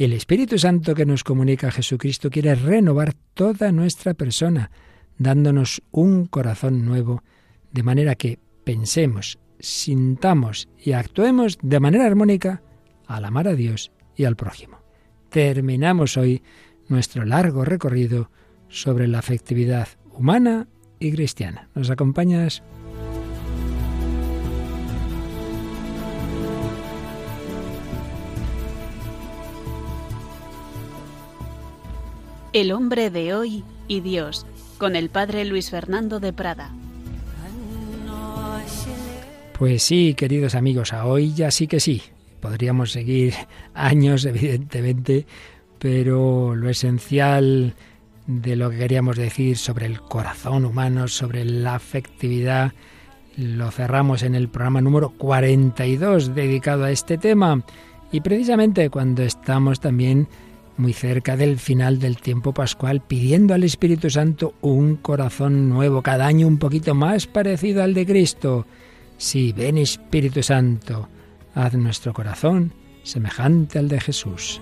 El Espíritu Santo que nos comunica Jesucristo quiere renovar toda nuestra persona, dándonos un corazón nuevo, de manera que pensemos, sintamos y actuemos de manera armónica al amar a Dios y al prójimo. Terminamos hoy nuestro largo recorrido sobre la afectividad humana y cristiana. ¿Nos acompañas? El hombre de hoy y Dios, con el padre Luis Fernando de Prada. Pues sí, queridos amigos, a hoy ya sí que sí. Podríamos seguir años, evidentemente, pero lo esencial de lo que queríamos decir sobre el corazón humano, sobre la afectividad, lo cerramos en el programa número 42 dedicado a este tema. Y precisamente cuando estamos también muy cerca del final del tiempo pascual, pidiendo al Espíritu Santo un corazón nuevo, cada año un poquito más parecido al de Cristo. Sí, ven Espíritu Santo, haz nuestro corazón semejante al de Jesús.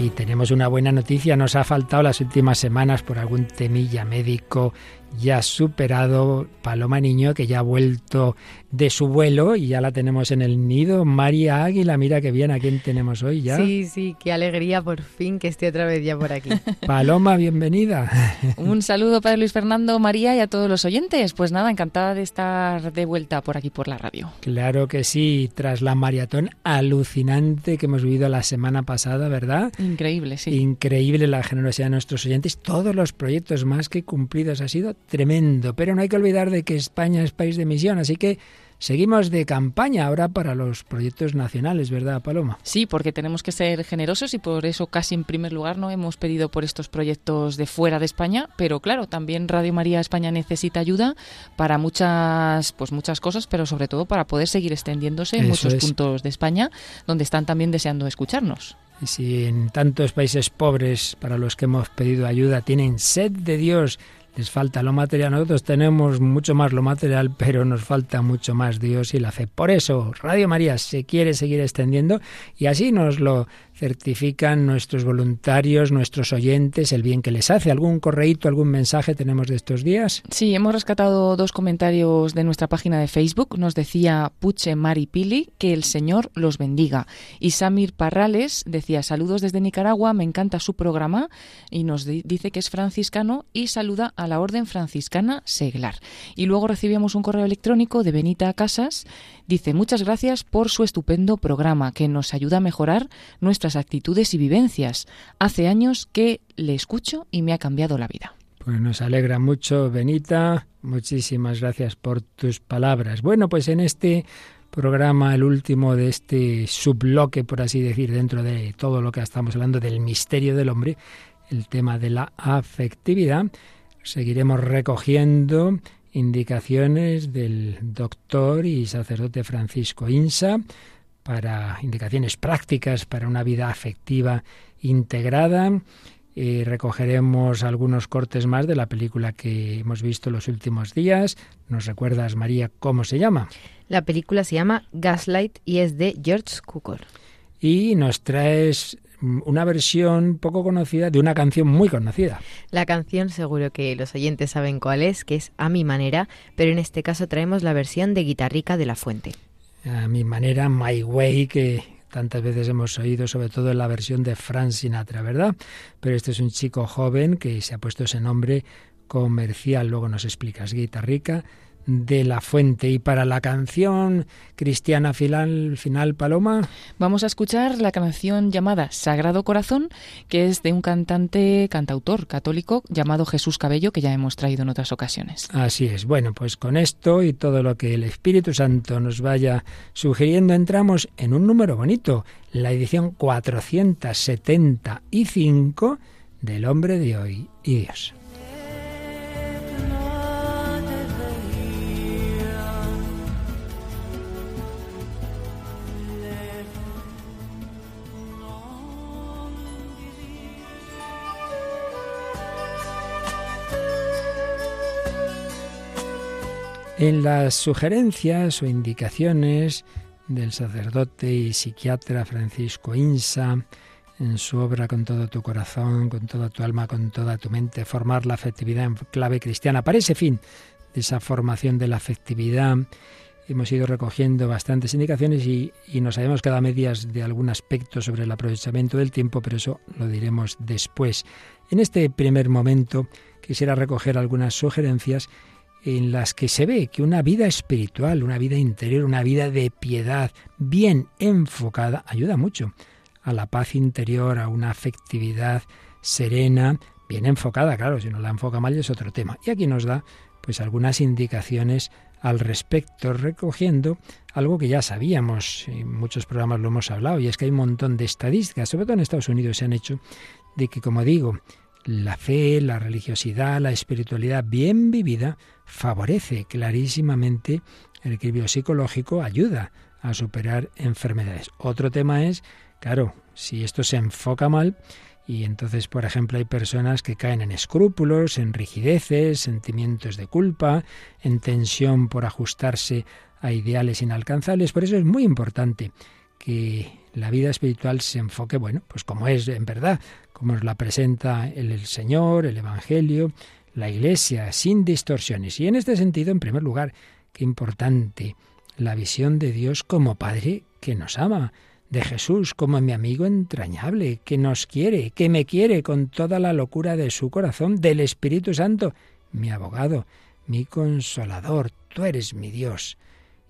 Y tenemos una buena noticia, nos ha faltado las últimas semanas por algún temilla médico ya superado Paloma Niño, que ya ha vuelto de su vuelo y ya la tenemos en el nido. María Águila, mira qué bien, ¿a quién tenemos hoy ya? Sí, sí, qué alegría por fin que esté otra vez ya por aquí. Paloma, bienvenida. Un saludo para Luis Fernando, María y a todos los oyentes. Pues nada, encantada de estar de vuelta por aquí por la radio. Claro que sí, tras la maratón alucinante que hemos vivido la semana pasada, ¿verdad? Increíble, sí. Increíble la generosidad de nuestros oyentes, todos los proyectos más que cumplidos. Ha sido tremendo. Pero no hay que olvidar de que España es país de misión, así que Seguimos de campaña ahora para los proyectos nacionales, ¿verdad, Paloma? Sí, porque tenemos que ser generosos y por eso casi en primer lugar no hemos pedido por estos proyectos de fuera de España, pero claro, también Radio María España necesita ayuda para muchas pues muchas cosas, pero sobre todo para poder seguir extendiéndose en muchos puntos de España donde están también deseando escucharnos. Y si en tantos países pobres para los que hemos pedido ayuda tienen sed de Dios, les falta lo material. Nosotros tenemos mucho más lo material, pero nos falta mucho más Dios y la fe. Por eso Radio María se quiere seguir extendiendo y así nos lo certifican nuestros voluntarios, nuestros oyentes, el bien que les hace. ¿Algún correíto, algún mensaje tenemos de estos días? Sí, hemos rescatado dos comentarios de nuestra página de Facebook. Nos decía Puche Mari Pili que el Señor los bendiga. Y Samir Parrales decía saludos desde Nicaragua, me encanta su programa y nos dice que es franciscano y saluda a la Orden Franciscana Seglar. Y luego recibíamos un correo electrónico de Benita Casas. Dice muchas gracias por su estupendo programa que nos ayuda a mejorar nuestra actitudes y vivencias. Hace años que le escucho y me ha cambiado la vida. Pues nos alegra mucho, Benita. Muchísimas gracias por tus palabras. Bueno, pues en este programa, el último de este subbloque, por así decir, dentro de todo lo que estamos hablando del misterio del hombre, el tema de la afectividad, seguiremos recogiendo indicaciones del doctor y sacerdote Francisco Insa para indicaciones prácticas para una vida afectiva integrada. y recogeremos algunos cortes más de la película que hemos visto los últimos días. ¿Nos recuerdas, María, cómo se llama? La película se llama Gaslight y es de George Cukor. Y nos traes una versión poco conocida de una canción muy conocida. La canción seguro que los oyentes saben cuál es, que es A mi manera, pero en este caso traemos la versión de Guitarrica de la Fuente a mi manera, My Way, que tantas veces hemos oído, sobre todo en la versión de Frank Sinatra, ¿verdad? Pero este es un chico joven que se ha puesto ese nombre comercial, luego nos explicas, guitarrica de la Fuente. Y para la canción cristiana final, final Paloma. Vamos a escuchar la canción llamada Sagrado Corazón, que es de un cantante, cantautor católico llamado Jesús Cabello, que ya hemos traído en otras ocasiones. Así es. Bueno, pues con esto y todo lo que el Espíritu Santo nos vaya sugiriendo, entramos en un número bonito, la edición 475 del Hombre de Hoy y Dios. En las sugerencias o indicaciones del sacerdote y psiquiatra Francisco Insa, en su obra Con todo tu corazón, con toda tu alma, con toda tu mente, formar la afectividad en clave cristiana. Para ese fin de esa formación de la afectividad, hemos ido recogiendo bastantes indicaciones y, y nos habíamos quedado a medias de algún aspecto sobre el aprovechamiento del tiempo, pero eso lo diremos después. En este primer momento quisiera recoger algunas sugerencias en las que se ve que una vida espiritual, una vida interior, una vida de piedad bien enfocada ayuda mucho a la paz interior, a una afectividad serena, bien enfocada, claro, si no la enfoca mal es otro tema. Y aquí nos da pues algunas indicaciones al respecto, recogiendo algo que ya sabíamos, en muchos programas lo hemos hablado, y es que hay un montón de estadísticas, sobre todo en Estados Unidos se han hecho, de que, como digo, la fe, la religiosidad, la espiritualidad bien vivida favorece clarísimamente el equilibrio psicológico, ayuda a superar enfermedades. Otro tema es Claro, si esto se enfoca mal, y entonces, por ejemplo, hay personas que caen en escrúpulos, en rigideces, sentimientos de culpa, en tensión por ajustarse a ideales inalcanzables. Por eso es muy importante que la vida espiritual se enfoque, bueno, pues como es en verdad, como nos la presenta el, Señor, el Evangelio, la Iglesia, sin distorsiones. Y en este sentido, en primer lugar, qué importante la visión de Dios como Padre que nos ama de Jesús como mi amigo entrañable, que nos quiere, que me quiere con toda la locura de su corazón, del Espíritu Santo, mi abogado, mi consolador, tú eres mi Dios.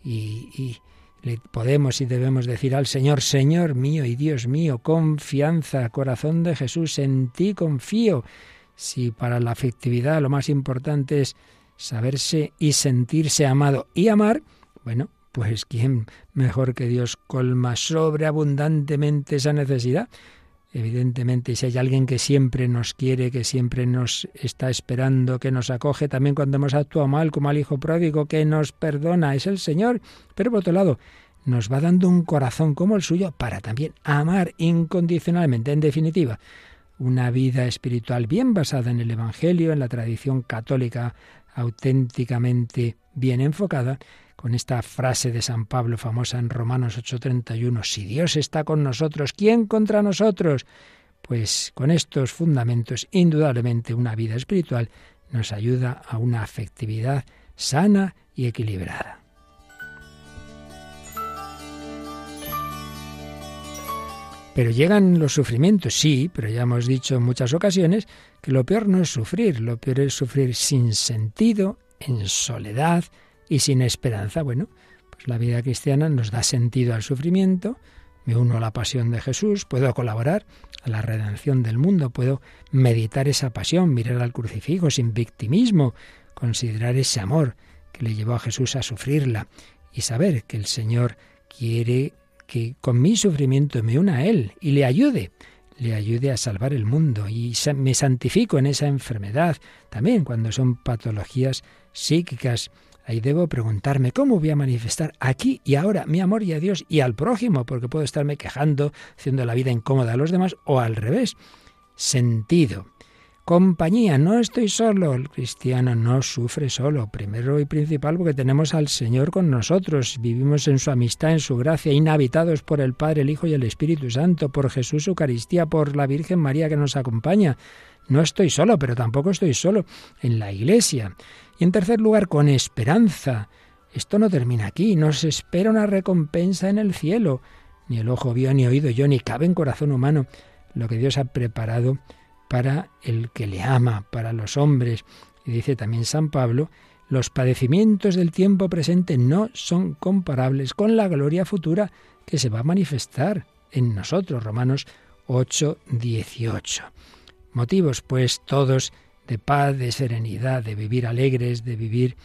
Y, y le podemos y debemos decir al Señor, Señor mío y Dios mío, confianza, corazón de Jesús, en ti confío. Si para la afectividad lo más importante es saberse y sentirse amado y amar, bueno, pues ¿quién mejor que Dios colma sobreabundantemente esa necesidad? Evidentemente, si hay alguien que siempre nos quiere, que siempre nos está esperando, que nos acoge también cuando hemos actuado mal, como al Hijo pródigo, que nos perdona, es el Señor. Pero por otro lado, nos va dando un corazón como el suyo para también amar incondicionalmente. En definitiva, una vida espiritual bien basada en el Evangelio, en la tradición católica auténticamente bien enfocada, con esta frase de San Pablo famosa en Romanos 8:31, si Dios está con nosotros, ¿quién contra nosotros? Pues con estos fundamentos, indudablemente una vida espiritual nos ayuda a una afectividad sana y equilibrada. Pero llegan los sufrimientos, sí, pero ya hemos dicho en muchas ocasiones que lo peor no es sufrir, lo peor es sufrir sin sentido, en soledad, y sin esperanza. Bueno, pues la vida cristiana nos da sentido al sufrimiento, me uno a la pasión de Jesús, puedo colaborar a la redención del mundo, puedo meditar esa pasión, mirar al crucifijo sin victimismo, considerar ese amor que le llevó a Jesús a sufrirla y saber que el Señor quiere que con mi sufrimiento me una a Él y le ayude, le ayude a salvar el mundo y me santifico en esa enfermedad, también cuando son patologías psíquicas Ahí debo preguntarme cómo voy a manifestar aquí y ahora mi amor y a Dios y al prójimo, porque puedo estarme quejando, haciendo la vida incómoda a los demás, o al revés. Sentido. Compañía, no estoy solo. El cristiano no sufre solo. Primero y principal porque tenemos al Señor con nosotros. Vivimos en su amistad, en su gracia, inhabitados por el Padre, el Hijo y el Espíritu Santo, por Jesús Eucaristía, por la Virgen María que nos acompaña. No estoy solo, pero tampoco estoy solo en la Iglesia. Y en tercer lugar, con esperanza. Esto no termina aquí, nos espera una recompensa en el cielo. Ni el ojo vio, ni oído yo, ni cabe en corazón humano lo que Dios ha preparado para el que le ama, para los hombres. Y dice también San Pablo, los padecimientos del tiempo presente no son comparables con la gloria futura que se va a manifestar en nosotros. Romanos 8, 18. Motivos, pues, todos de paz, de serenidad, de vivir alegres, de vivir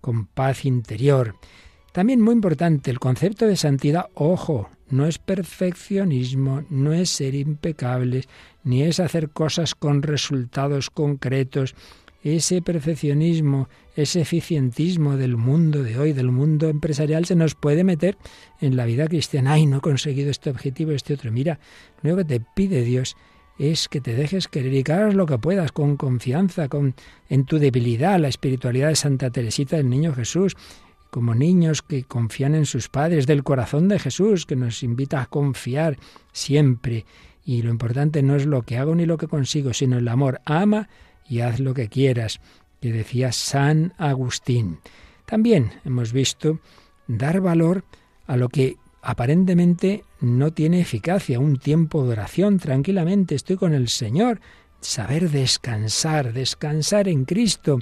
con paz interior. También muy importante el concepto de santidad, ojo, no es perfeccionismo, no es ser impecables, ni es hacer cosas con resultados concretos. Ese perfeccionismo, ese eficientismo del mundo de hoy, del mundo empresarial, se nos puede meter en la vida cristiana. Ay, no he conseguido este objetivo, este otro. Mira, lo que te pide Dios es que te dejes querer y que hagas lo que puedas con confianza, con en tu debilidad, la espiritualidad de Santa Teresita del Niño Jesús, como niños que confían en sus padres, del corazón de Jesús, que nos invita a confiar siempre. Y lo importante no es lo que hago ni lo que consigo, sino el amor. Ama y haz lo que quieras, que decía San Agustín. También hemos visto dar valor a lo que aparentemente no tiene eficacia, un tiempo de oración, tranquilamente estoy con el Señor, saber descansar, descansar en Cristo,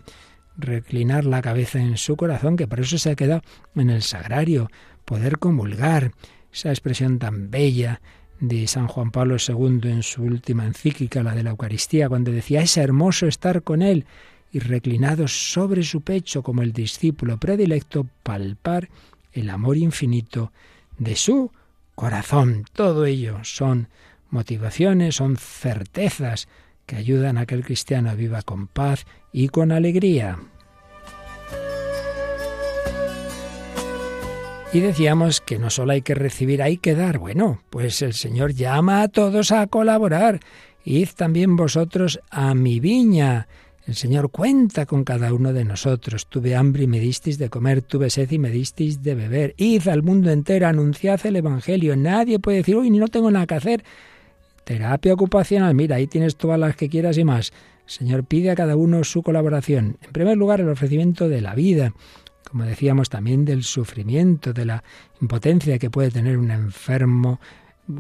reclinar la cabeza en su corazón, que por eso se ha quedado en el sagrario, poder comulgar, esa expresión tan bella de San Juan Pablo II en su última encíclica, la de la Eucaristía, cuando decía, es hermoso estar con Él y reclinado sobre su pecho como el discípulo predilecto, palpar el amor infinito de su corazón. Todo ello son motivaciones, son certezas que ayudan a que el cristiano viva con paz y con alegría. Y decíamos que no solo hay que recibir, hay que dar. Bueno, pues el Señor llama a todos a colaborar. Id también vosotros a mi viña. El Señor cuenta con cada uno de nosotros. Tuve hambre y me disteis de comer, tuve sed y me disteis de beber. Id al mundo entero, anunciad el Evangelio. Nadie puede decir, uy, no tengo nada que hacer. Terapia ocupacional, mira, ahí tienes todas las que quieras y más. El Señor pide a cada uno su colaboración. En primer lugar, el ofrecimiento de la vida, como decíamos también del sufrimiento, de la impotencia que puede tener un enfermo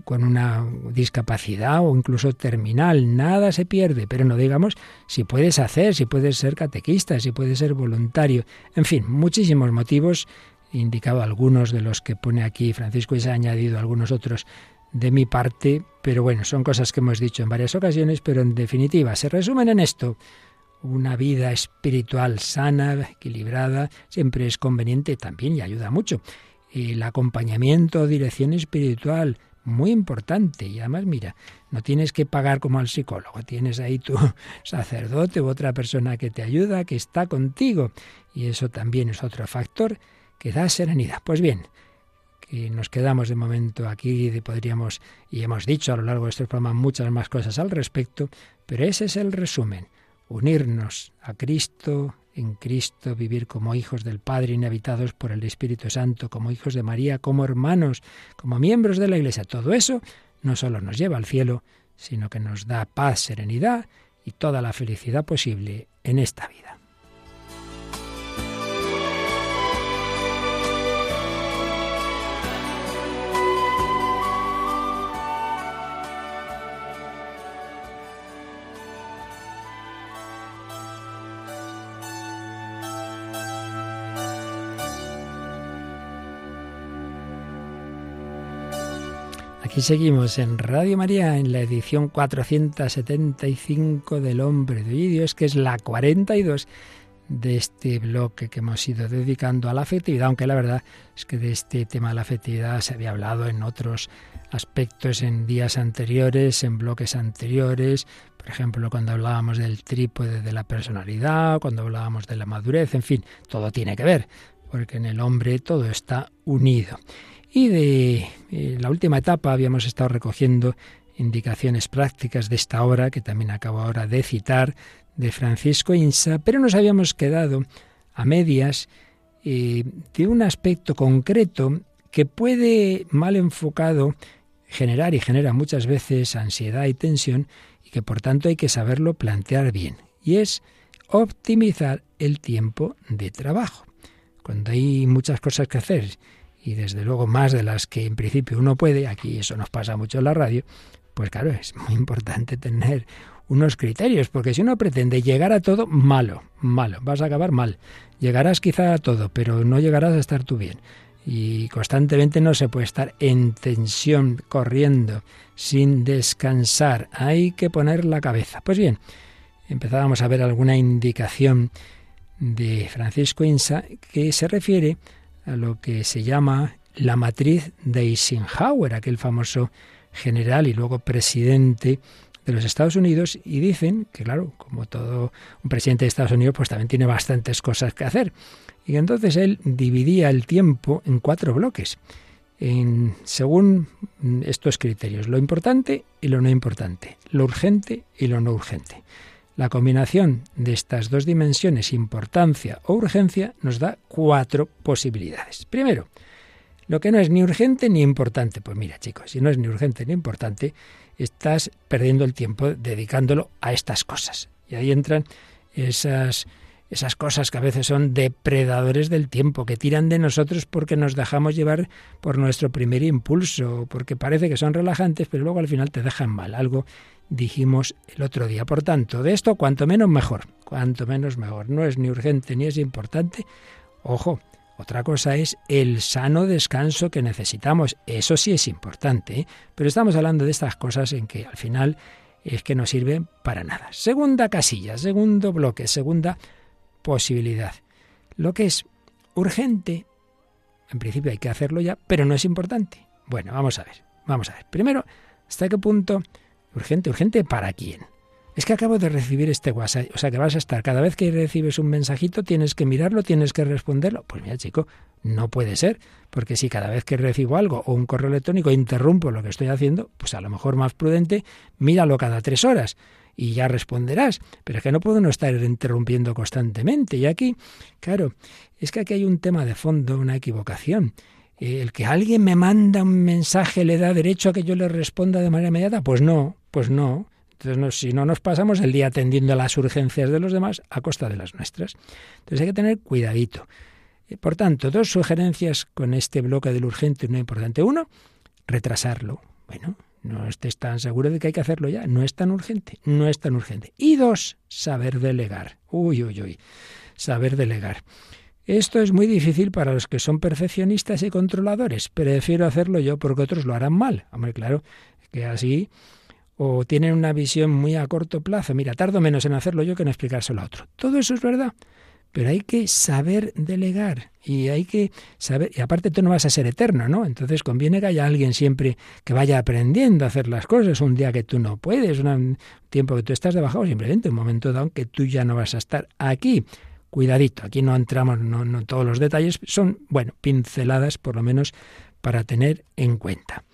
con una discapacidad o incluso terminal, nada se pierde, pero no digamos si puedes hacer, si puedes ser catequista, si puedes ser voluntario, en fin, muchísimos motivos, indicado algunos de los que pone aquí Francisco y se ha añadido algunos otros de mi parte, pero bueno, son cosas que hemos dicho en varias ocasiones, pero en definitiva se resumen en esto. Una vida espiritual sana, equilibrada, siempre es conveniente también y ayuda mucho. El acompañamiento, dirección espiritual, muy importante. Y además, mira, no tienes que pagar como al psicólogo, tienes ahí tu sacerdote u otra persona que te ayuda, que está contigo. Y eso también es otro factor que da serenidad. Pues bien, y nos quedamos de momento aquí, podríamos, y hemos dicho a lo largo de este programa muchas más cosas al respecto, pero ese es el resumen, unirnos a Cristo, en Cristo, vivir como hijos del Padre inhabitados por el Espíritu Santo, como hijos de María, como hermanos, como miembros de la Iglesia. Todo eso no solo nos lleva al cielo, sino que nos da paz, serenidad y toda la felicidad posible en esta vida. Aquí seguimos en Radio María, en la edición 475 del Hombre de Dios, que es la 42 de este bloque que hemos ido dedicando a la afectividad, aunque la verdad es que de este tema de la afectividad se había hablado en otros aspectos en días anteriores, en bloques anteriores, por ejemplo, cuando hablábamos del trípode de la personalidad, cuando hablábamos de la madurez, en fin, todo tiene que ver, porque en el hombre todo está unido. Y de eh, la última etapa habíamos estado recogiendo indicaciones prácticas de esta obra, que también acabo ahora de citar, de Francisco Insa, pero nos habíamos quedado a medias eh, de un aspecto concreto que puede, mal enfocado, generar y genera muchas veces ansiedad y tensión y que por tanto hay que saberlo plantear bien. Y es optimizar el tiempo de trabajo. Cuando hay muchas cosas que hacer y desde luego más de las que en principio uno puede, aquí eso nos pasa mucho en la radio, pues claro, es muy importante tener unos criterios, porque si uno pretende llegar a todo, malo, malo, vas a acabar mal. Llegarás quizá a todo, pero no llegarás a estar tú bien. Y constantemente no se puede estar en tensión, corriendo, sin descansar. Hay que poner la cabeza. Pues bien, empezábamos a ver alguna indicación de Francisco Insa que se refiere a lo que se llama la matriz de Eisenhower, aquel famoso general y luego presidente de los Estados Unidos, y dicen que, claro, como todo un presidente de Estados Unidos, pues también tiene bastantes cosas que hacer. Y entonces él dividía el tiempo en cuatro bloques, según estos criterios, lo importante y lo no importante, lo urgente y lo no urgente. La combinación de estas dos dimensiones, importancia o urgencia, nos da cuatro posibilidades. Primero, lo que no es ni urgente ni importante. Pues mira, chicos, si no es ni urgente ni importante, estás perdiendo el tiempo dedicándolo a estas cosas. Y ahí entran esas esas cosas que a veces son depredadores del tiempo, que tiran de nosotros porque nos dejamos llevar por nuestro primer impulso, porque parece que son relajantes, pero luego al final te dejan mal. Algo dijimos el otro día. Por tanto, de esto cuanto menos mejor, cuanto menos mejor. No es ni urgente ni es importante. Ojo, otra cosa es el sano descanso que necesitamos. Eso sí es importante, ¿eh? pero estamos hablando de estas cosas en que al final es que no sirven para nada. Segunda casilla, segundo bloque, segunda posibilidad. Lo que es urgente, en principio hay que hacerlo ya, pero no es importante. Bueno, vamos a ver, vamos a ver. Primero, ¿hasta qué punto urgente, urgente para quién? Es que acabo de recibir este WhatsApp, o sea que vas a estar, cada vez que recibes un mensajito tienes que mirarlo, tienes que responderlo. Pues mira, chico, no puede ser, porque si cada vez que recibo algo o un correo electrónico interrumpo lo que estoy haciendo, pues a lo mejor más prudente, míralo cada tres horas y ya responderás. Pero es que no puedo no estar interrumpiendo constantemente. Y aquí, claro, es que aquí hay un tema de fondo, una equivocación. El que alguien me manda un mensaje le da derecho a que yo le responda de manera inmediata. Pues no, pues no. Entonces, si no nos pasamos el día atendiendo a las urgencias de los demás a costa de las nuestras. Entonces hay que tener cuidadito. Eh, por tanto, dos sugerencias con este bloque del urgente y no importante. Uno, retrasarlo. Bueno, no estés tan seguro de que hay que hacerlo ya. No es tan urgente. No es tan urgente. Y dos, saber delegar. Uy, uy, uy. Saber delegar. Esto es muy difícil para los que son perfeccionistas y controladores. Prefiero hacerlo yo porque otros lo harán mal. Hombre, claro, que así o tienen una visión muy a corto plazo. Mira, tardo menos en hacerlo yo que en explicárselo a otro. Todo eso es verdad. Pero hay que saber delegar y hay que saber, y aparte tú no vas a ser eterno, ¿no? Entonces conviene que haya alguien siempre que vaya aprendiendo a hacer las cosas, un día que tú no puedes, un tiempo que tú estás de bajado, simplemente un momento dado que tú ya no vas a estar aquí. Cuidadito, aquí no entramos, no, no todos los detalles, son, bueno, pinceladas por lo menos para tener en cuenta.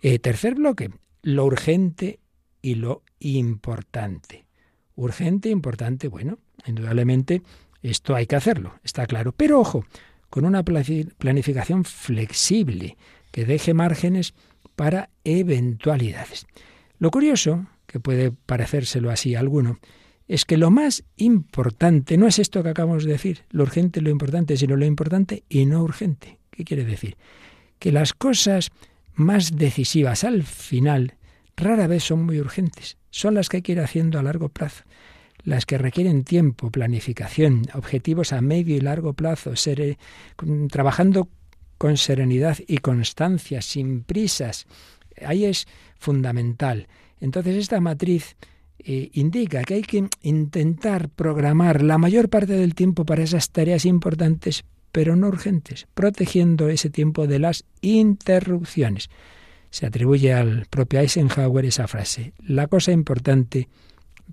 Eh, tercer bloque, lo urgente y lo importante. Urgente, importante, bueno, indudablemente esto hay que hacerlo, está claro. Pero ojo, con una planificación flexible que deje márgenes para eventualidades. Lo curioso, que puede parecérselo así a alguno, es que lo más importante no es esto que acabamos de decir, lo urgente y lo importante, sino lo importante y no urgente. ¿Qué quiere decir? Que las cosas más decisivas al final rara vez son muy urgentes, son las que hay que ir haciendo a largo plazo las que requieren tiempo, planificación, objetivos a medio y largo plazo, ser, trabajando con serenidad y constancia, sin prisas. Ahí es fundamental. Entonces esta matriz eh, indica que hay que intentar programar la mayor parte del tiempo para esas tareas importantes, pero no urgentes, protegiendo ese tiempo de las interrupciones. Se atribuye al propio Eisenhower esa frase. La cosa importante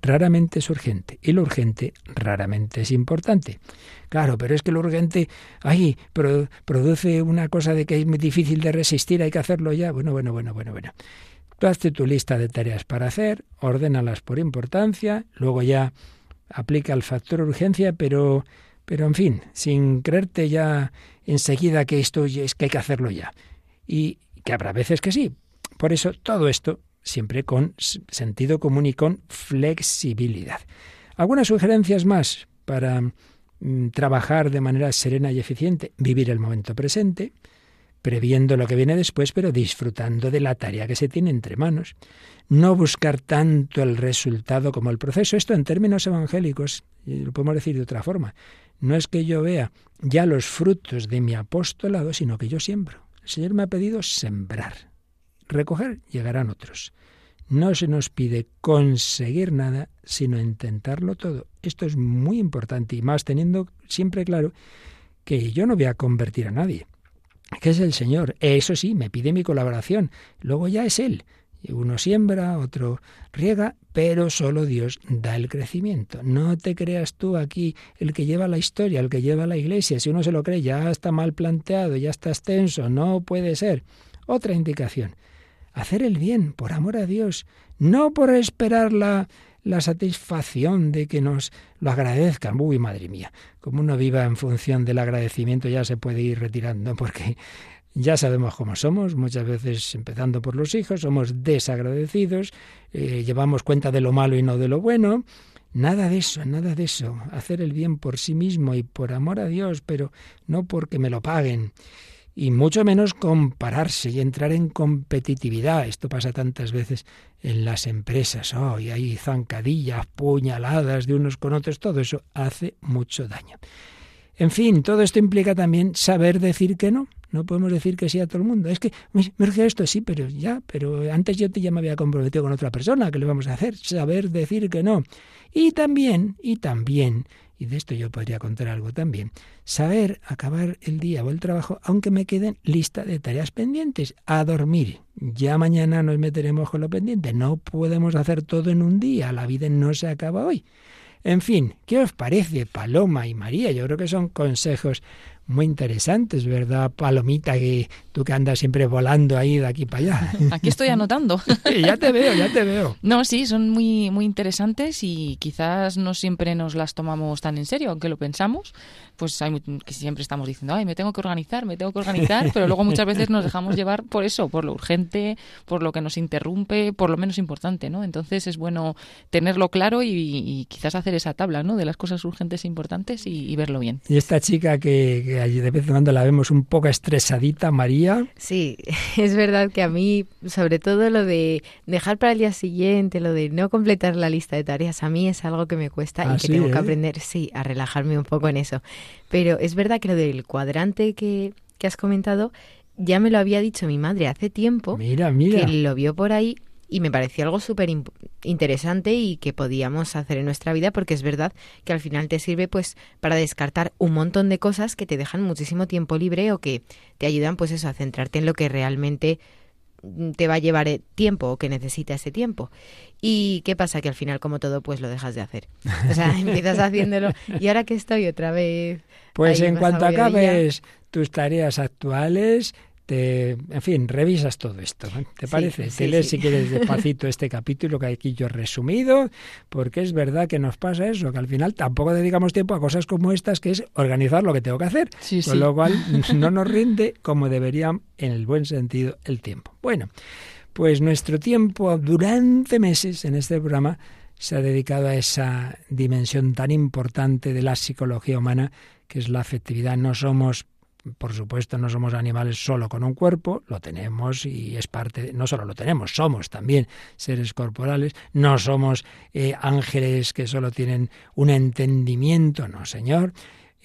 raramente es urgente y lo urgente raramente es importante. Claro, pero es que lo urgente, ahí produce una cosa de que es muy difícil de resistir, hay que hacerlo ya. Bueno, bueno, bueno, bueno, bueno. Tú hazte tu lista de tareas para hacer, ordénalas por importancia, luego ya aplica el factor urgencia, pero, pero en fin, sin creerte ya enseguida que esto es que hay que hacerlo ya. Y que habrá veces que sí. Por eso todo esto siempre con sentido común y con flexibilidad. Algunas sugerencias más para mm, trabajar de manera serena y eficiente, vivir el momento presente, previendo lo que viene después, pero disfrutando de la tarea que se tiene entre manos. No buscar tanto el resultado como el proceso. Esto en términos evangélicos, lo podemos decir de otra forma, no es que yo vea ya los frutos de mi apostolado, sino que yo siembro. El Señor me ha pedido sembrar recoger llegarán otros. No se nos pide conseguir nada, sino intentarlo todo. Esto es muy importante y más teniendo siempre claro que yo no voy a convertir a nadie, que es el Señor. Eso sí, me pide mi colaboración. Luego ya es Él. Uno siembra, otro riega, pero solo Dios da el crecimiento. No te creas tú aquí el que lleva la historia, el que lleva la iglesia. Si uno se lo cree, ya está mal planteado, ya está extenso, no puede ser. Otra indicación hacer el bien por amor a Dios, no por esperar la, la satisfacción de que nos lo agradezcan. Uy, madre mía, como uno viva en función del agradecimiento ya se puede ir retirando porque ya sabemos cómo somos, muchas veces empezando por los hijos, somos desagradecidos, eh, llevamos cuenta de lo malo y no de lo bueno. Nada de eso, nada de eso. Hacer el bien por sí mismo y por amor a Dios, pero no porque me lo paguen y mucho menos compararse y entrar en competitividad. Esto pasa tantas veces en las empresas. Oh, y hay zancadillas, puñaladas de unos con otros. Todo eso hace mucho daño. En fin, todo esto implica también saber decir que no. No podemos decir que sí a todo el mundo. Es que me urge esto, sí, pero ya, pero antes yo te ya me había comprometido con otra persona. ¿Qué le vamos a hacer? Saber decir que no. Y también, y también, y de esto yo podría contar algo también, saber acabar el día o el trabajo aunque me queden lista de tareas pendientes, a dormir. Ya mañana nos meteremos con lo pendiente, no podemos hacer todo en un día, la vida no se acaba hoy. En fin, ¿qué os parece, Paloma y María? Yo creo que son consejos muy interesantes, ¿verdad, Palomita? Que tú que andas siempre volando ahí de aquí para allá. Aquí estoy anotando. ya te veo, ya te veo. No, sí, son muy, muy interesantes y quizás no siempre nos las tomamos tan en serio, aunque lo pensamos. Pues hay, que siempre estamos diciendo, ay, me tengo que organizar, me tengo que organizar, pero luego muchas veces nos dejamos llevar por eso, por lo urgente, por lo que nos interrumpe, por lo menos importante, ¿no? Entonces es bueno tenerlo claro y, quizás hacer esa tabla, ¿no? De las cosas urgentes e importantes y, verlo bien. Y esta chica que allí de vez en cuando la vemos un poco estresadita, María. Sí, es verdad que a mí, sobre todo lo de dejar para el día siguiente, lo de no completar la lista de tareas, a mí es algo que me cuesta y ah, que tengo que eh? aprender, sí, a relajarme un poco en eso. Pero es verdad que lo del cuadrante que, que has comentado, ya me lo había dicho mi madre hace tiempo. Mira, mira. Que lo vio por ahí y me pareció algo súper interesante y que podíamos hacer en nuestra vida porque es verdad que al final te sirve pues para descartar un montón de cosas que te dejan muchísimo tiempo libre o que te ayudan pues eso a centrarte en lo que realmente mm, te va a llevar eh, tiempo o que necesita ese tiempo. ¿Y qué pasa? Que al final, como todo, pues lo dejas de hacer. O sea, empiezas haciéndolo y ahora que estoy otra vez... Pues en cuanto acabes tus tareas actuales, te, en fin, revisas todo esto. ¿Te parece? te lees si quieres despacito este capítulo que aquí yo he resumido, porque es verdad que nos pasa eso, que al final tampoco dedicamos tiempo a cosas como estas, que es organizar lo que tengo que hacer, con lo cual no nos rinde como debería, en el buen sentido, el tiempo. Bueno, pues nuestro tiempo durante meses en este programa se ha dedicado a esa dimensión tan importante de la psicología humana que es la afectividad. No somos por supuesto, no somos animales solo con un cuerpo, lo tenemos y es parte, no solo lo tenemos, somos también seres corporales, no somos eh, ángeles que solo tienen un entendimiento, no, Señor.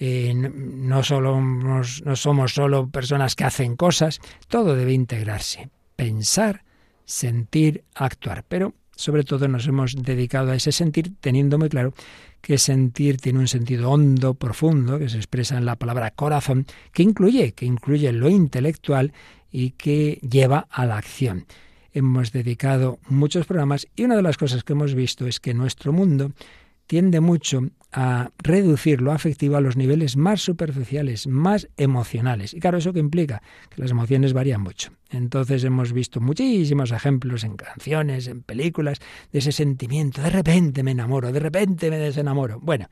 Eh, no, solo, no somos solo personas que hacen cosas, todo debe integrarse, pensar, sentir, actuar. Pero sobre todo nos hemos dedicado a ese sentir teniendo muy claro que sentir tiene un sentido hondo, profundo, que se expresa en la palabra corazón, que incluye, que incluye lo intelectual y que lleva a la acción. Hemos dedicado muchos programas y una de las cosas que hemos visto es que nuestro mundo tiende mucho a reducir lo afectivo a los niveles más superficiales, más emocionales. Y claro, ¿eso qué implica? Que las emociones varían mucho. Entonces hemos visto muchísimos ejemplos en canciones, en películas, de ese sentimiento. De repente me enamoro, de repente me desenamoro. Bueno,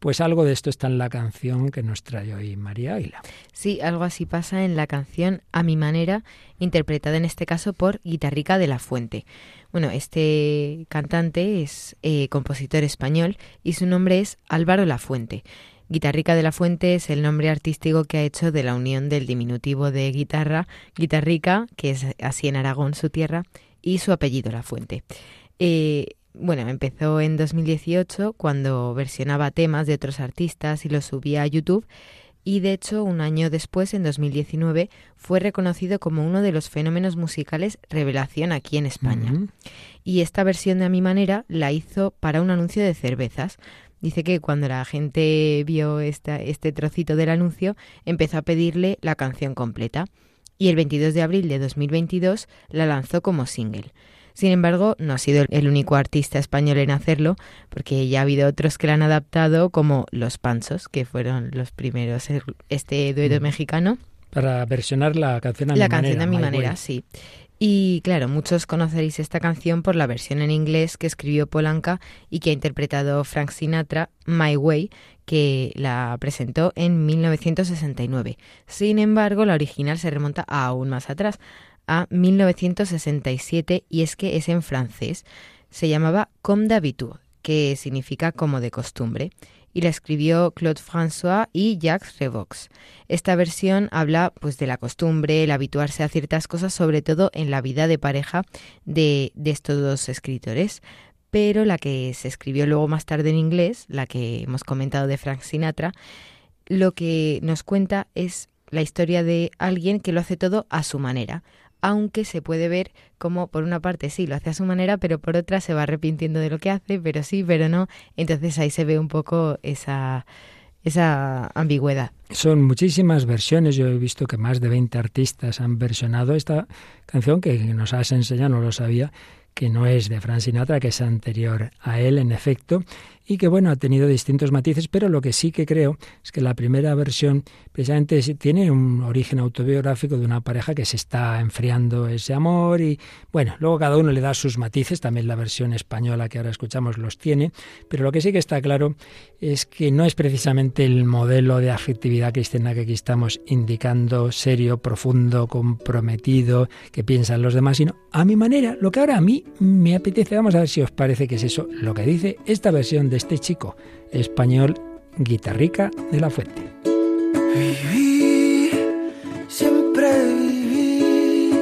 pues algo de esto está en la canción que nos trae hoy María Águila. Sí, algo así pasa en la canción A mi manera, interpretada en este caso por Guitarrica de la Fuente. Bueno, este cantante es eh, compositor español y su nombre es Álvaro La Fuente. Guitarrica de la Fuente es el nombre artístico que ha hecho de la unión del diminutivo de guitarra, Guitarrica, que es así en Aragón su tierra, y su apellido La Fuente. Eh, bueno, empezó en 2018 cuando versionaba temas de otros artistas y los subía a YouTube y de hecho un año después, en 2019, fue reconocido como uno de los fenómenos musicales revelación aquí en España. Y esta versión de A mi manera la hizo para un anuncio de cervezas. Dice que cuando la gente vio esta, este trocito del anuncio empezó a pedirle la canción completa y el 22 de abril de 2022 la lanzó como single. Sin embargo, no ha sido el único artista español en hacerlo, porque ya ha habido otros que la han adaptado, como Los Panchos, que fueron los primeros, este dueto mm. mexicano. Para versionar la canción a la mi manera. La canción a mi manera, sí. Y claro, muchos conoceréis esta canción por la versión en inglés que escribió Polanca y que ha interpretado Frank Sinatra, My Way, que la presentó en 1969. Sin embargo, la original se remonta aún más atrás, a 1967, y es que es en francés. Se llamaba Comme d'habitude, que significa como de costumbre y la escribió Claude François y Jacques Revox. Esta versión habla pues de la costumbre, el habituarse a ciertas cosas, sobre todo en la vida de pareja de, de estos dos escritores. Pero la que se escribió luego más tarde en inglés, la que hemos comentado de Frank Sinatra, lo que nos cuenta es la historia de alguien que lo hace todo a su manera, aunque se puede ver como por una parte sí lo hace a su manera, pero por otra se va arrepintiendo de lo que hace, pero sí, pero no. Entonces ahí se ve un poco esa, esa ambigüedad. Son muchísimas versiones, yo he visto que más de 20 artistas han versionado esta canción que nos has enseñado, no lo sabía, que no es de Frank Sinatra, que es anterior a él, en efecto, y que bueno, ha tenido distintos matices, pero lo que sí que creo es que la primera versión precisamente tiene un origen autobiográfico de una pareja que se está enfriando ese amor y bueno, luego cada uno le da sus matices, también la versión española que ahora escuchamos los tiene, pero lo que sí que está claro es que no es precisamente el modelo de afectividad cristiana que aquí estamos indicando, serio, profundo, comprometido, que piensan los demás, sino a mi manera, lo que ahora a mí me apetece, vamos a ver si os parece que es eso lo que dice esta versión de este chico español, guitarrica de la fuente. Viví, siempre viví,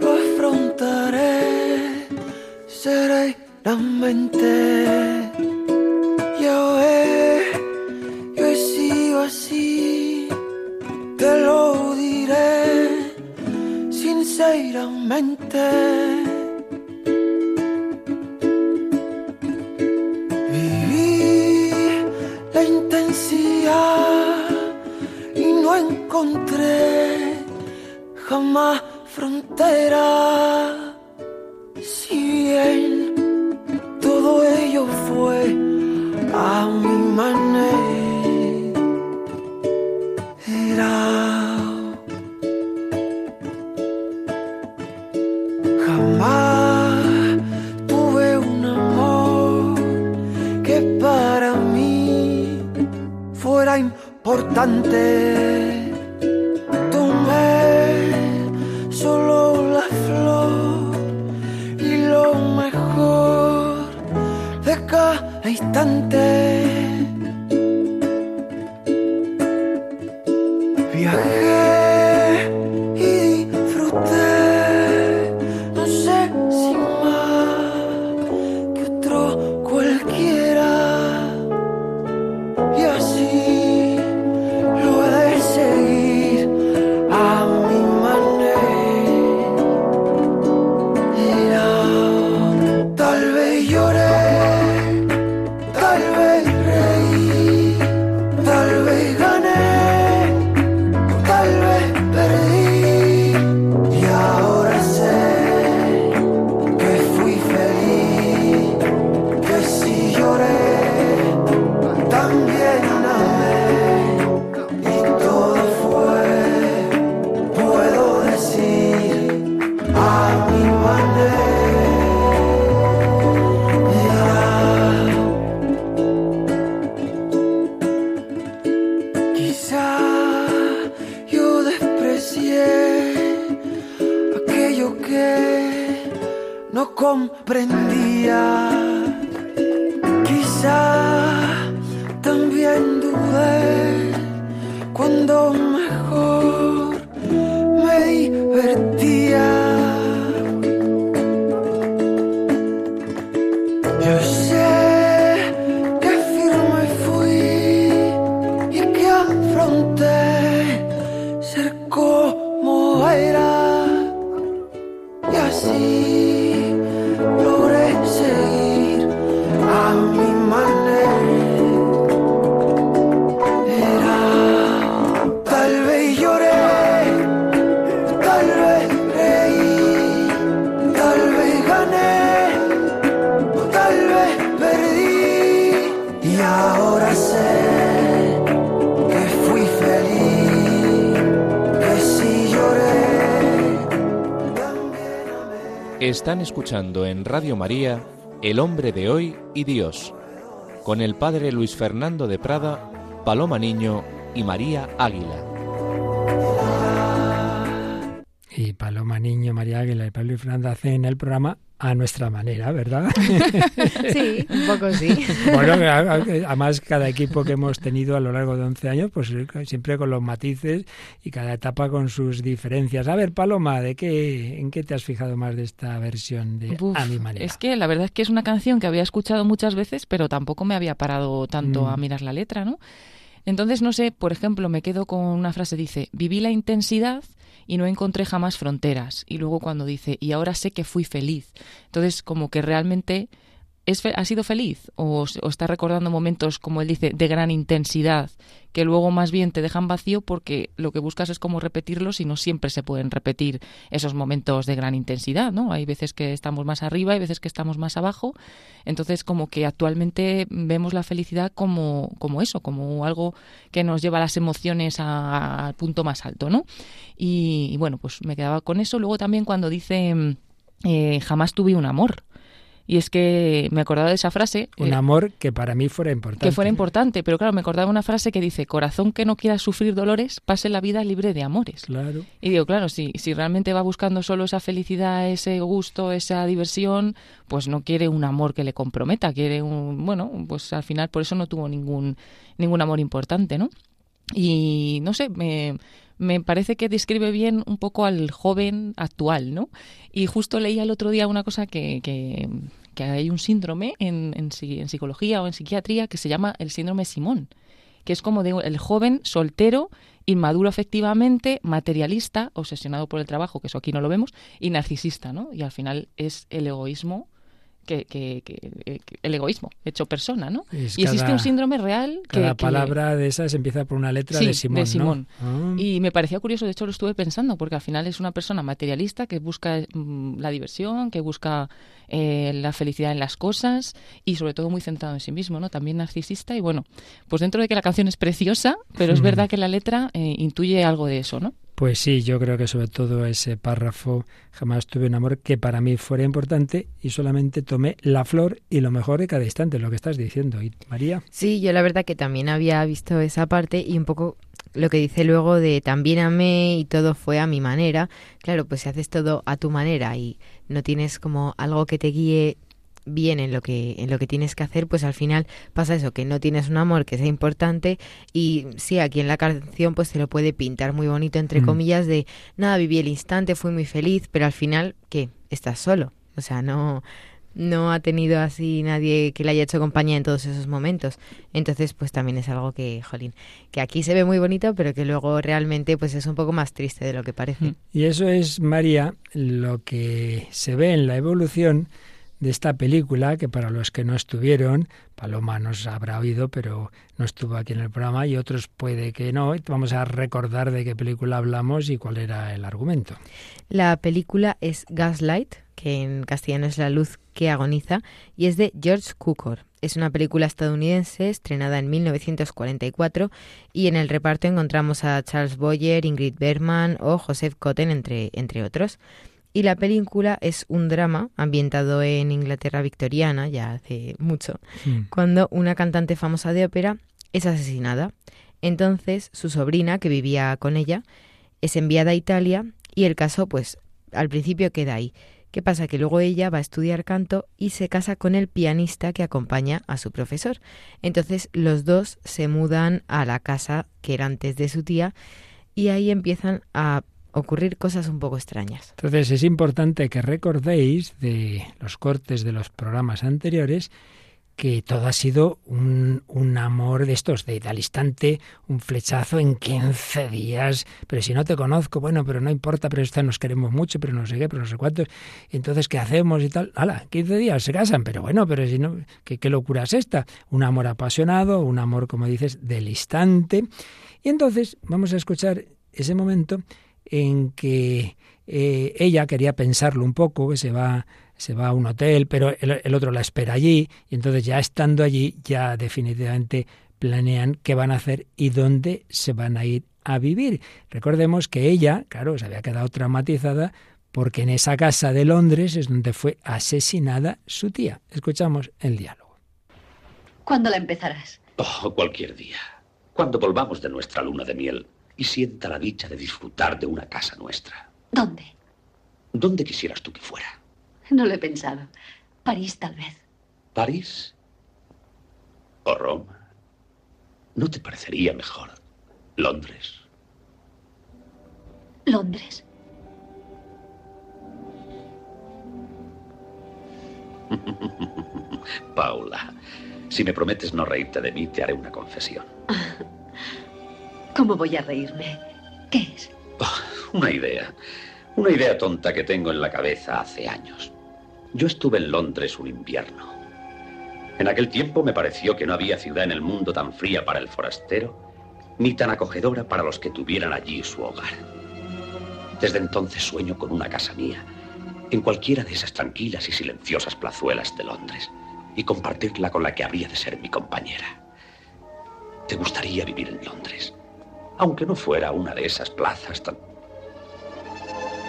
lo afrontaré serenamente. Yo he, yo he sido así, te lo diré sinceramente. Y no encontré jamás frontera. Si bien todo ello fue a mi manera. importante. Tomé you say Están escuchando en Radio María El hombre de hoy y Dios, con el padre Luis Fernando de Prada, Paloma Niño y María Águila. Y Paloma Niño, María Águila y Pablo y Fernando hacen el programa a nuestra manera, ¿verdad? sí, un poco sí. Bueno, además cada equipo que hemos tenido a lo largo de 11 años, pues siempre con los matices y cada etapa con sus diferencias. A ver, Paloma, ¿de qué, ¿en qué te has fijado más de esta versión de A mi manera? Es que la verdad es que es una canción que había escuchado muchas veces, pero tampoco me había parado tanto a mm. mirar la letra, ¿no? Entonces, no sé, por ejemplo, me quedo con una frase, dice, viví la intensidad y no encontré jamás fronteras. Y luego cuando dice, y ahora sé que fui feliz. Entonces, como que realmente es, ha sido feliz o, está recordando momentos, como él dice, de gran intensidad, que luego más bien te dejan vacío porque lo que buscas es como repetirlos y no siempre se pueden repetir esos momentos de gran intensidad, ¿no? Hay veces que estamos más arriba, hay veces que estamos más abajo, entonces como que actualmente vemos la felicidad como, como eso, como algo que nos lleva las emociones al punto más alto, ¿no? Y, bueno, pues me quedaba con eso. Luego también cuando dice eh, jamás tuve un amor, y es que me acordaba de esa frase. Un eh, amor que para mí fuera importante. Que fuera importante, pero claro, me acordaba una frase que dice, corazón que no quiera sufrir dolores, pase la vida libre de amores. Claro. Y digo, claro, si, si realmente va buscando solo esa felicidad, ese gusto, esa diversión, pues no quiere un amor que le comprometa, quiere un, bueno, pues al final por eso no tuvo ningún, ningún amor importante, ¿no? Y no sé, me, me parece que describe bien un poco al joven actual, ¿no? Y justo leía el otro día una cosa que, que, hay un síndrome en, en, psicología o en psiquiatría que se llama el síndrome Simón, que es como de el joven soltero, inmaduro efectivamente, materialista, obsesionado por el trabajo, que eso aquí no lo vemos, y narcisista, ¿no? Y al final es el egoísmo que, que, eh, que, el egoísmo hecho persona, ¿no? y existe un síndrome real que... Cada palabra de esas empieza por una letra de Simón, de Simón. Ah. Y me parecía curioso, de hecho lo estuve pensando, porque al final es una persona materialista que busca mm, la diversión, que busca eh, la felicidad en las cosas y sobre todo muy centrado en sí mismo, ¿no? También narcisista y bueno, pues dentro de que la canción es preciosa, pero es hmm. verdad que la letra eh, intuye algo de eso, ¿no? Pues sí, yo creo que sobre todo ese párrafo jamás tuve un amor que para mí fuera importante y solamente tomé la flor y lo mejor de cada instante, lo que estás diciendo. ¿Y María? Sí, yo la verdad que también había visto esa parte y un poco lo que dice luego de también amé y todo fue a mi manera. Claro, pues si haces todo a tu manera y no tienes como algo que te guíe bien en lo que en lo que tienes que hacer pues al final pasa eso que no tienes un amor que sea importante y sí aquí en la canción pues se lo puede pintar muy bonito entre mm. comillas de nada viví el instante fui muy feliz pero al final qué estás solo o sea no no ha tenido así nadie que le haya hecho compañía en todos esos momentos. Entonces, pues también es algo que, jolín, que aquí se ve muy bonito, pero que luego realmente pues es un poco más triste de lo que parece. Mm. Y eso es, María, lo que se ve en la evolución de esta película, que para los que no estuvieron, Paloma nos habrá oído, pero no estuvo aquí en el programa, y otros puede que no. Vamos a recordar de qué película hablamos y cuál era el argumento. La película es Gaslight, que en castellano es La luz que agoniza, y es de George Cukor. Es una película estadounidense estrenada en 1944 y en el reparto encontramos a Charles Boyer, Ingrid Bergman o Joseph Cotten, entre, entre otros. Y la película es un drama ambientado en Inglaterra victoriana, ya hace mucho, hmm. cuando una cantante famosa de ópera es asesinada. Entonces su sobrina, que vivía con ella, es enviada a Italia y el caso, pues, al principio queda ahí. ¿Qué pasa? Que luego ella va a estudiar canto y se casa con el pianista que acompaña a su profesor. Entonces los dos se mudan a la casa que era antes de su tía y ahí empiezan a ocurrir cosas un poco extrañas. Entonces es importante que recordéis de los cortes de los programas anteriores que todo ha sido un, un, amor de estos, de al instante, un flechazo en 15 días, pero si no te conozco, bueno, pero no importa, pero esta nos queremos mucho, pero no sé qué, pero no sé cuántos, entonces, ¿qué hacemos y tal? ¡Hala! 15 días se casan, pero bueno, pero si no, ¿qué, qué locura es esta? Un amor apasionado, un amor, como dices, del instante. Y entonces vamos a escuchar ese momento en que eh, ella quería pensarlo un poco, que se va, se va a un hotel, pero el, otro la espera allí, y entonces ya estando allí, ya definitivamente planean qué van a hacer y dónde se van a ir a vivir. Recordemos que ella, claro, se había quedado traumatizada porque en esa casa de Londres es donde fue asesinada su tía. Escuchamos el diálogo. ¿Cuándo la empezarás? Oh, cualquier día. Cuando volvamos de nuestra luna de miel y sienta la dicha de disfrutar de una casa nuestra. ¿Dónde? ¿Dónde quisieras tú que fuera? No lo he pensado. París, tal vez. ¿París? ¿O Roma? ¿No te parecería mejor Londres? ¿Londres? Paula, si me prometes no reírte de mí, te haré una confesión. ¿Cómo voy a reírme? ¿Qué es? Oh, una idea. Una idea tonta que tengo en la cabeza hace años. Yo estuve en Londres un invierno. En aquel tiempo me pareció que no había ciudad en el mundo tan fría para el forastero, ni tan acogedora para los que tuvieran allí su hogar. Desde entonces sueño con una casa mía, en cualquiera de esas tranquilas y silenciosas plazuelas de Londres, y compartirla con la que habría de ser mi compañera. ¿Te gustaría vivir en Londres? Aunque no fuera una de esas plazas tan...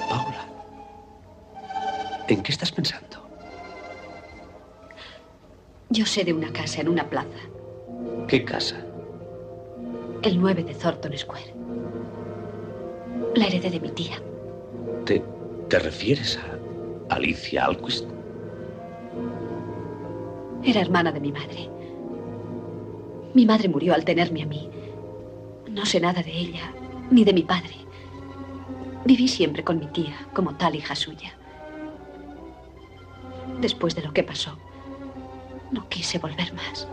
Paula, ¿en qué estás pensando? Yo sé de una casa en una plaza. ¿Qué casa? El 9 de Thornton Square. La heredé de mi tía. ¿Te, te refieres a Alicia Alquist? Era hermana de mi madre. Mi madre murió al tenerme a mí. No sé nada de ella, ni de mi padre. Viví siempre con mi tía, como tal hija suya. Después de lo que pasó, no quise volver más.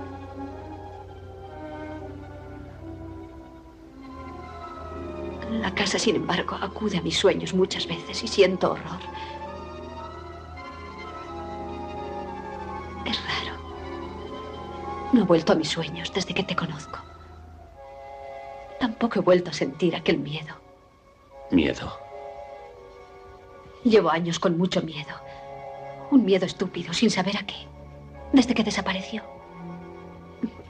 La casa, sin embargo, acude a mis sueños muchas veces y siento horror. Es raro. No he vuelto a mis sueños desde que te conozco. Tampoco he vuelto a sentir aquel miedo. Miedo. Llevo años con mucho miedo. Un miedo estúpido, sin saber a qué. Desde que desapareció.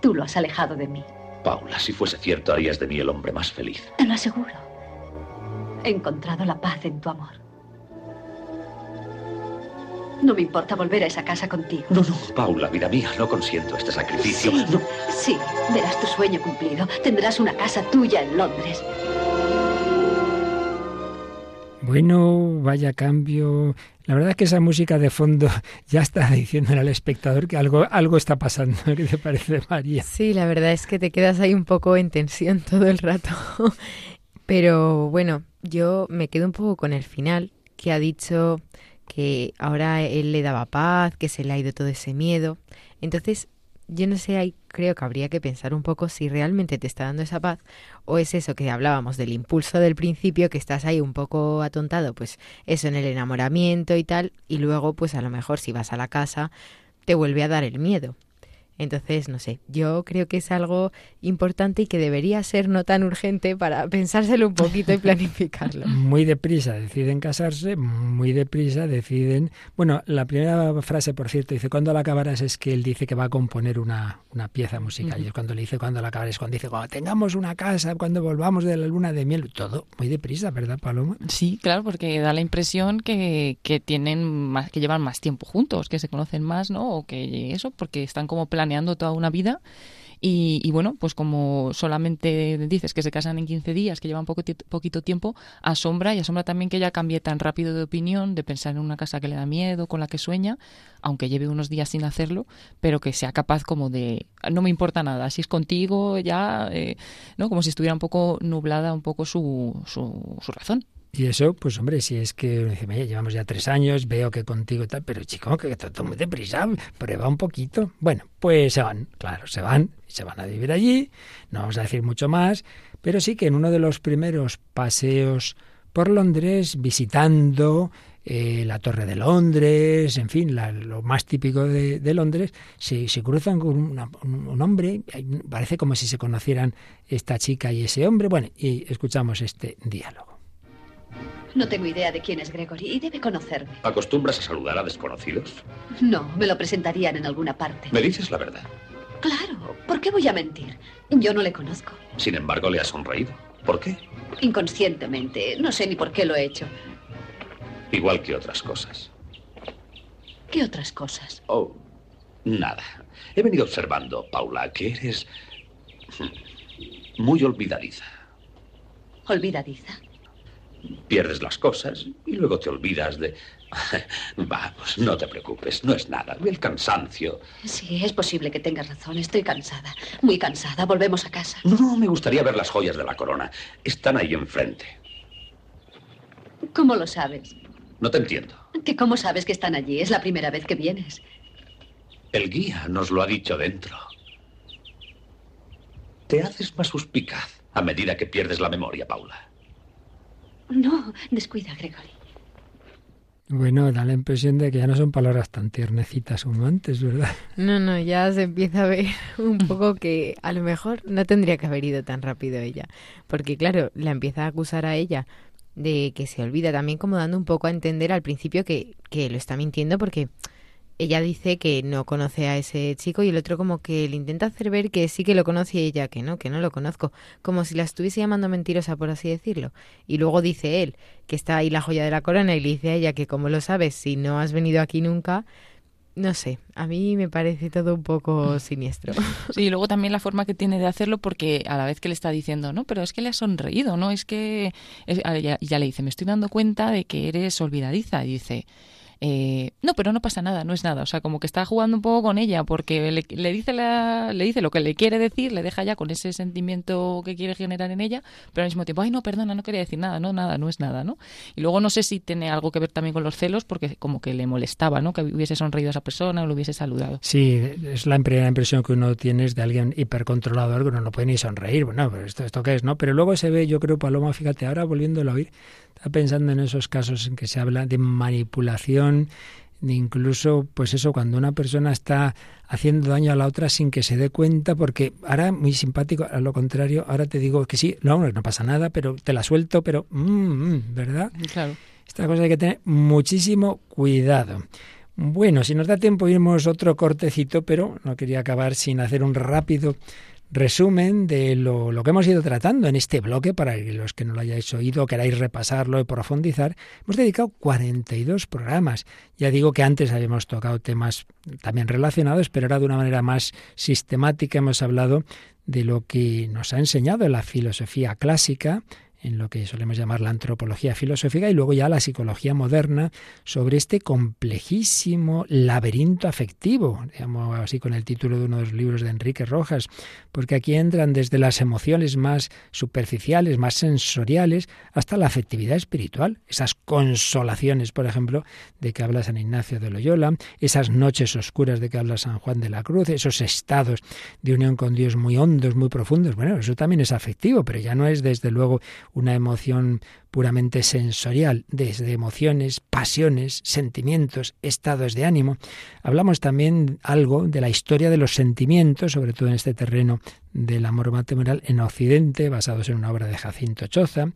Tú lo has alejado de mí. Paula, si fuese cierto, harías de mí el hombre más feliz. Te lo aseguro. He encontrado la paz en tu amor. No me importa volver a esa casa contigo. No, no, Paula, vida mía, no consiento este sacrificio. Sí, No. sí, verás tu sueño cumplido. Tendrás una casa tuya en Londres. Bueno, vaya cambio. La verdad es que esa música de fondo ya está diciéndole al espectador que algo, algo está pasando. ¿Qué te parece, María? Sí, la verdad es que te quedas ahí un poco en tensión todo el rato. Pero bueno, yo me quedo un poco con el final, que ha dicho que ahora él le daba paz, que se le ha ido todo ese miedo. Entonces, yo no sé, ahí creo que habría que pensar un poco si realmente te está dando esa paz o es eso que hablábamos del impulso del principio, que estás ahí un poco atontado, pues eso en el enamoramiento y tal, y luego pues a lo mejor si vas a la casa te vuelve a dar el miedo. Entonces, no sé, yo creo que es algo importante y que debería ser no tan urgente para pensárselo un poquito y planificarlo. Muy deprisa deciden casarse, muy deprisa deciden... Bueno, la primera frase, por cierto, dice, ¿cuándo la acabarás? Es que él dice que va a componer una, una pieza musical. Y es cuando le dice, ¿cuándo la acabarás? Cuando dice, cuando tengamos una casa, cuando volvamos de la luna de miel. Todo muy deprisa, ¿verdad, Paloma? Sí, claro, porque da la impresión que, que tienen más, que llevan más tiempo juntos, que se conocen más, ¿no? O que eso, porque están como planeando toda una vida. Y, y, bueno, pues como solamente dices que se casan en 15 días, que llevan poco poquito tiempo, asombra y asombra también que ella cambie tan rápido de opinión, de pensar en una casa que le da miedo, con la que sueña, aunque lleve unos días sin hacerlo, pero que sea capaz como de, no me importa nada, si es contigo ya, eh, ¿no? Como si estuviera un poco nublada un poco su, su, su razón. Y eso, pues hombre, si es que dice, "Oye, llevamos ya tres años, veo que contigo y tal, pero chico, que todo muy deprisa, prueba un poquito. Bueno, pues se van, claro, se van, se van a vivir allí, no vamos a decir mucho más, pero sí que en uno de los primeros paseos por Londres, visitando eh, la Torre de Londres, en fin, lo más típico de, Londres, se, se, cruzan con una, un, un, hombre, parece como si se conocieran esta chica y ese hombre, bueno, y escuchamos este diálogo. No tengo idea de quién es Gregory y debe conocerme. ¿Acostumbras a saludar a desconocidos? No, me lo presentarían en alguna parte. ¿Me dices la verdad? Claro, ¿por qué voy a mentir? Yo no le conozco. Sin embargo, le has sonreído. ¿Por qué? Inconscientemente, no sé ni por qué lo he hecho. Igual que otras cosas. ¿Qué otras cosas? Oh, nada. He venido observando, Paula, que eres muy olvidadiza. ¿Olvidadiza? Pierdes las cosas y luego te olvidas de... Vamos, no te preocupes, no es nada. El cansancio. Sí, es posible que tengas razón. Estoy cansada, muy cansada. Volvemos a casa. No, me gustaría ver las joyas de la corona. Están ahí enfrente. ¿Cómo lo sabes? No te entiendo. ¿Que cómo sabes que están allí? Es la primera vez que vienes. El guía nos lo ha dicho dentro. Te haces más suspicaz a medida que pierdes la memoria, Paula. No, descuida, Gregory. Bueno, da la impresión de que ya no son palabras tan tiernecitas como antes, ¿verdad? No, no, ya se empieza a ver un poco que a lo mejor no tendría que haber ido tan rápido ella. Porque claro, la empieza a acusar a ella de que se olvida, también como dando un poco a entender al principio que, que lo está mintiendo porque ella dice que no conoce a ese chico y el otro como que le intenta hacer ver que sí que lo conoce y ella que no, que no lo conozco, como si la estuviese llamando mentirosa por así decirlo. Y luego dice él que está ahí la joya de la corona y le dice a ella que como lo sabes si no has venido aquí nunca, no sé, a mí me parece todo un poco siniestro. Sí, y luego también la forma que tiene de hacerlo porque a la vez que le está diciendo, no, pero es que le ha sonreído, ¿no? Es que ya, ya le dice, me estoy dando cuenta de que eres olvidadiza. Y dice, eh, no, pero no pasa nada, no es nada. O sea, como que está jugando un poco con ella porque le, dice la, le dice lo que le quiere decir, le deja ya con ese sentimiento que quiere generar en ella, pero al mismo tiempo, ay, no, perdona, no quería decir nada, no, nada, no es nada, ¿no? Y luego no sé si tiene algo que ver también con los celos porque como que le molestaba, ¿no? Que hubiese sonreído a esa persona o lo hubiese saludado. Sí, es la primera impresión que uno tiene de alguien hipercontrolador que uno no puede ni sonreír. Bueno, pero esto, esto qué es, ¿no? Pero luego se ve, yo creo, Paloma, fíjate, ahora volviéndolo a oír, está pensando en esos casos en que se habla de manipulación incluso, pues eso, cuando una persona está haciendo daño a la otra sin que se dé cuenta, porque ahora muy simpático, a lo contrario, ahora te digo que sí, no, no pasa nada, pero te la suelto, pero, mm, mm, ¿verdad? Claro. Esta cosa hay que tener muchísimo cuidado. Bueno, si nos da tiempo, iremos otro cortecito, pero no quería acabar sin hacer un rápido resumen de lo, que hemos ido tratando en este bloque, para los que no lo hayáis oído, queráis repasarlo y profundizar. Hemos dedicado 42 programas. Ya digo que antes habíamos tocado temas también relacionados, pero ahora de una manera más sistemática hemos hablado de lo que nos ha enseñado la filosofía clásica, en lo que solemos llamar la antropología filosófica y luego ya la psicología moderna sobre este complejísimo laberinto afectivo, digamos así con el título de uno de los libros de Enrique Rojas, porque aquí entran desde las emociones más superficiales, más sensoriales, hasta la afectividad espiritual, esas consolaciones, por ejemplo, de que habla San Ignacio de Loyola, esas noches oscuras de que habla San Juan de la Cruz, esos estados de unión con Dios muy hondos, muy profundos, bueno, eso también es afectivo, pero ya no es desde luego una emoción puramente sensorial, desde emociones, pasiones, sentimientos, estados de ánimo. Hablamos también algo de la historia de los sentimientos, sobre todo en este terreno del amor matrimonial en Occidente, basados en una obra de Jacinto Choza,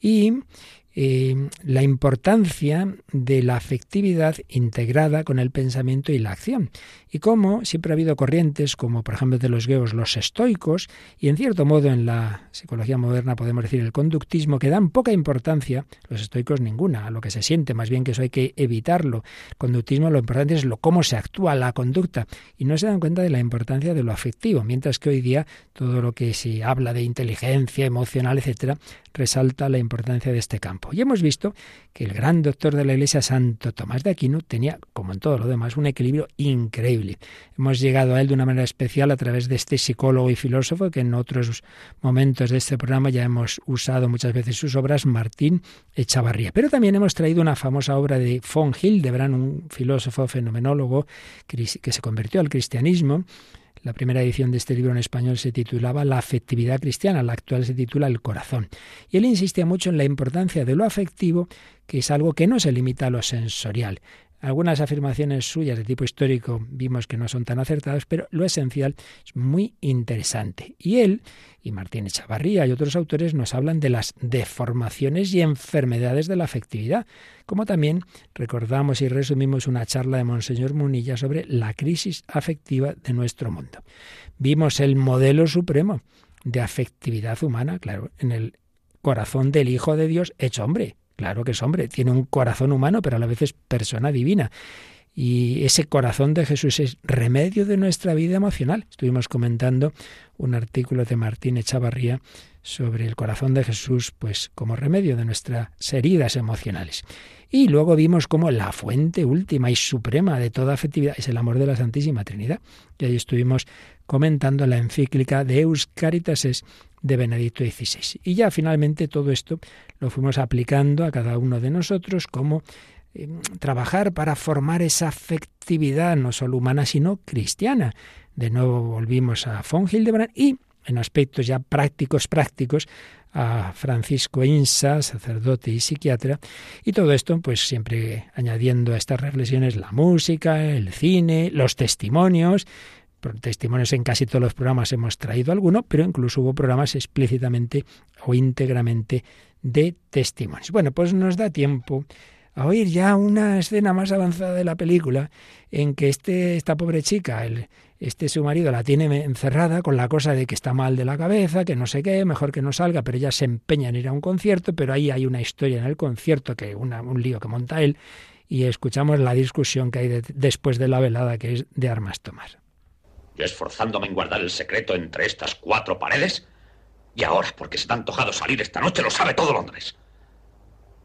y eh, la importancia de la afectividad integrada con el pensamiento y la acción. Y cómo siempre ha habido corrientes, como por ejemplo de los griegos los estoicos, y en cierto modo en la psicología moderna podemos decir el conductismo, que dan poca importancia, los estoicos ninguna, a lo que se siente, más bien que eso hay que evitarlo. Conductismo lo importante es lo cómo se actúa la conducta, y no se dan cuenta de la importancia de lo afectivo, mientras que hoy día todo lo que se habla de inteligencia emocional, etcétera, resalta la importancia de este campo. Y hemos visto que el gran doctor de la Iglesia, Santo Tomás de Aquino, tenía, como en todo lo demás, un equilibrio increíble. Hemos llegado a él de una manera especial a través de este psicólogo y filósofo que en otros momentos de este programa ya hemos usado muchas veces sus obras, Martín Echavarría. Pero también hemos traído una famosa obra de von Hildebrand, un filósofo fenomenólogo que se convirtió al cristianismo, la primera edición de este libro en español se titulaba La afectividad cristiana, la actual se titula El corazón. Y él insistía mucho en la importancia de lo afectivo, que es algo que no se limita a lo sensorial. Algunas afirmaciones suyas de tipo histórico vimos que no son tan acertadas, pero lo esencial es muy interesante. Y él, y Martín Chavarría y otros autores nos hablan de las deformaciones y enfermedades de la afectividad, como también recordamos y resumimos una charla de Monseñor Munilla sobre la crisis afectiva de nuestro mundo. Vimos el modelo supremo de afectividad humana, claro, en el corazón del Hijo de Dios hecho hombre, claro que es hombre, tiene un corazón humano, pero a la vez es persona divina. Y ese corazón de Jesús es remedio de nuestra vida emocional. Estuvimos comentando un artículo de Martín Echavarría sobre el corazón de Jesús, pues como remedio de nuestras heridas emocionales. Y luego vimos como la fuente última y suprema de toda afectividad es el amor de la Santísima Trinidad. Y ahí estuvimos comentando la encíclica de Eus Caritases de Benedicto XVI. Y ya finalmente todo esto lo fuimos aplicando a cada uno de nosotros como eh, trabajar para formar esa afectividad no solo humana sino cristiana. De nuevo volvimos a von Hildebrand y en aspectos ya prácticos prácticos a Francisco Insa, sacerdote y psiquiatra, y todo esto pues siempre añadiendo a estas reflexiones la música, el cine, los testimonios, testimonios en casi todos los programas hemos traído alguno, pero incluso hubo programas explícitamente o íntegramente de testimonios. Bueno, pues nos da tiempo a oír ya una escena más avanzada de la película en que este, esta pobre chica, el, este su marido la tiene encerrada con la cosa de que está mal de la cabeza, que no sé qué, mejor que no salga, pero ella se empeña en ir a un concierto, pero ahí hay una historia en el concierto, que un lío que monta él, y escuchamos la discusión que hay después de la velada, que es de armas tomar. Yo esforzándome en guardar el secreto entre estas cuatro paredes, y ahora, porque se te ha antojado salir esta noche, lo sabe todo Londres.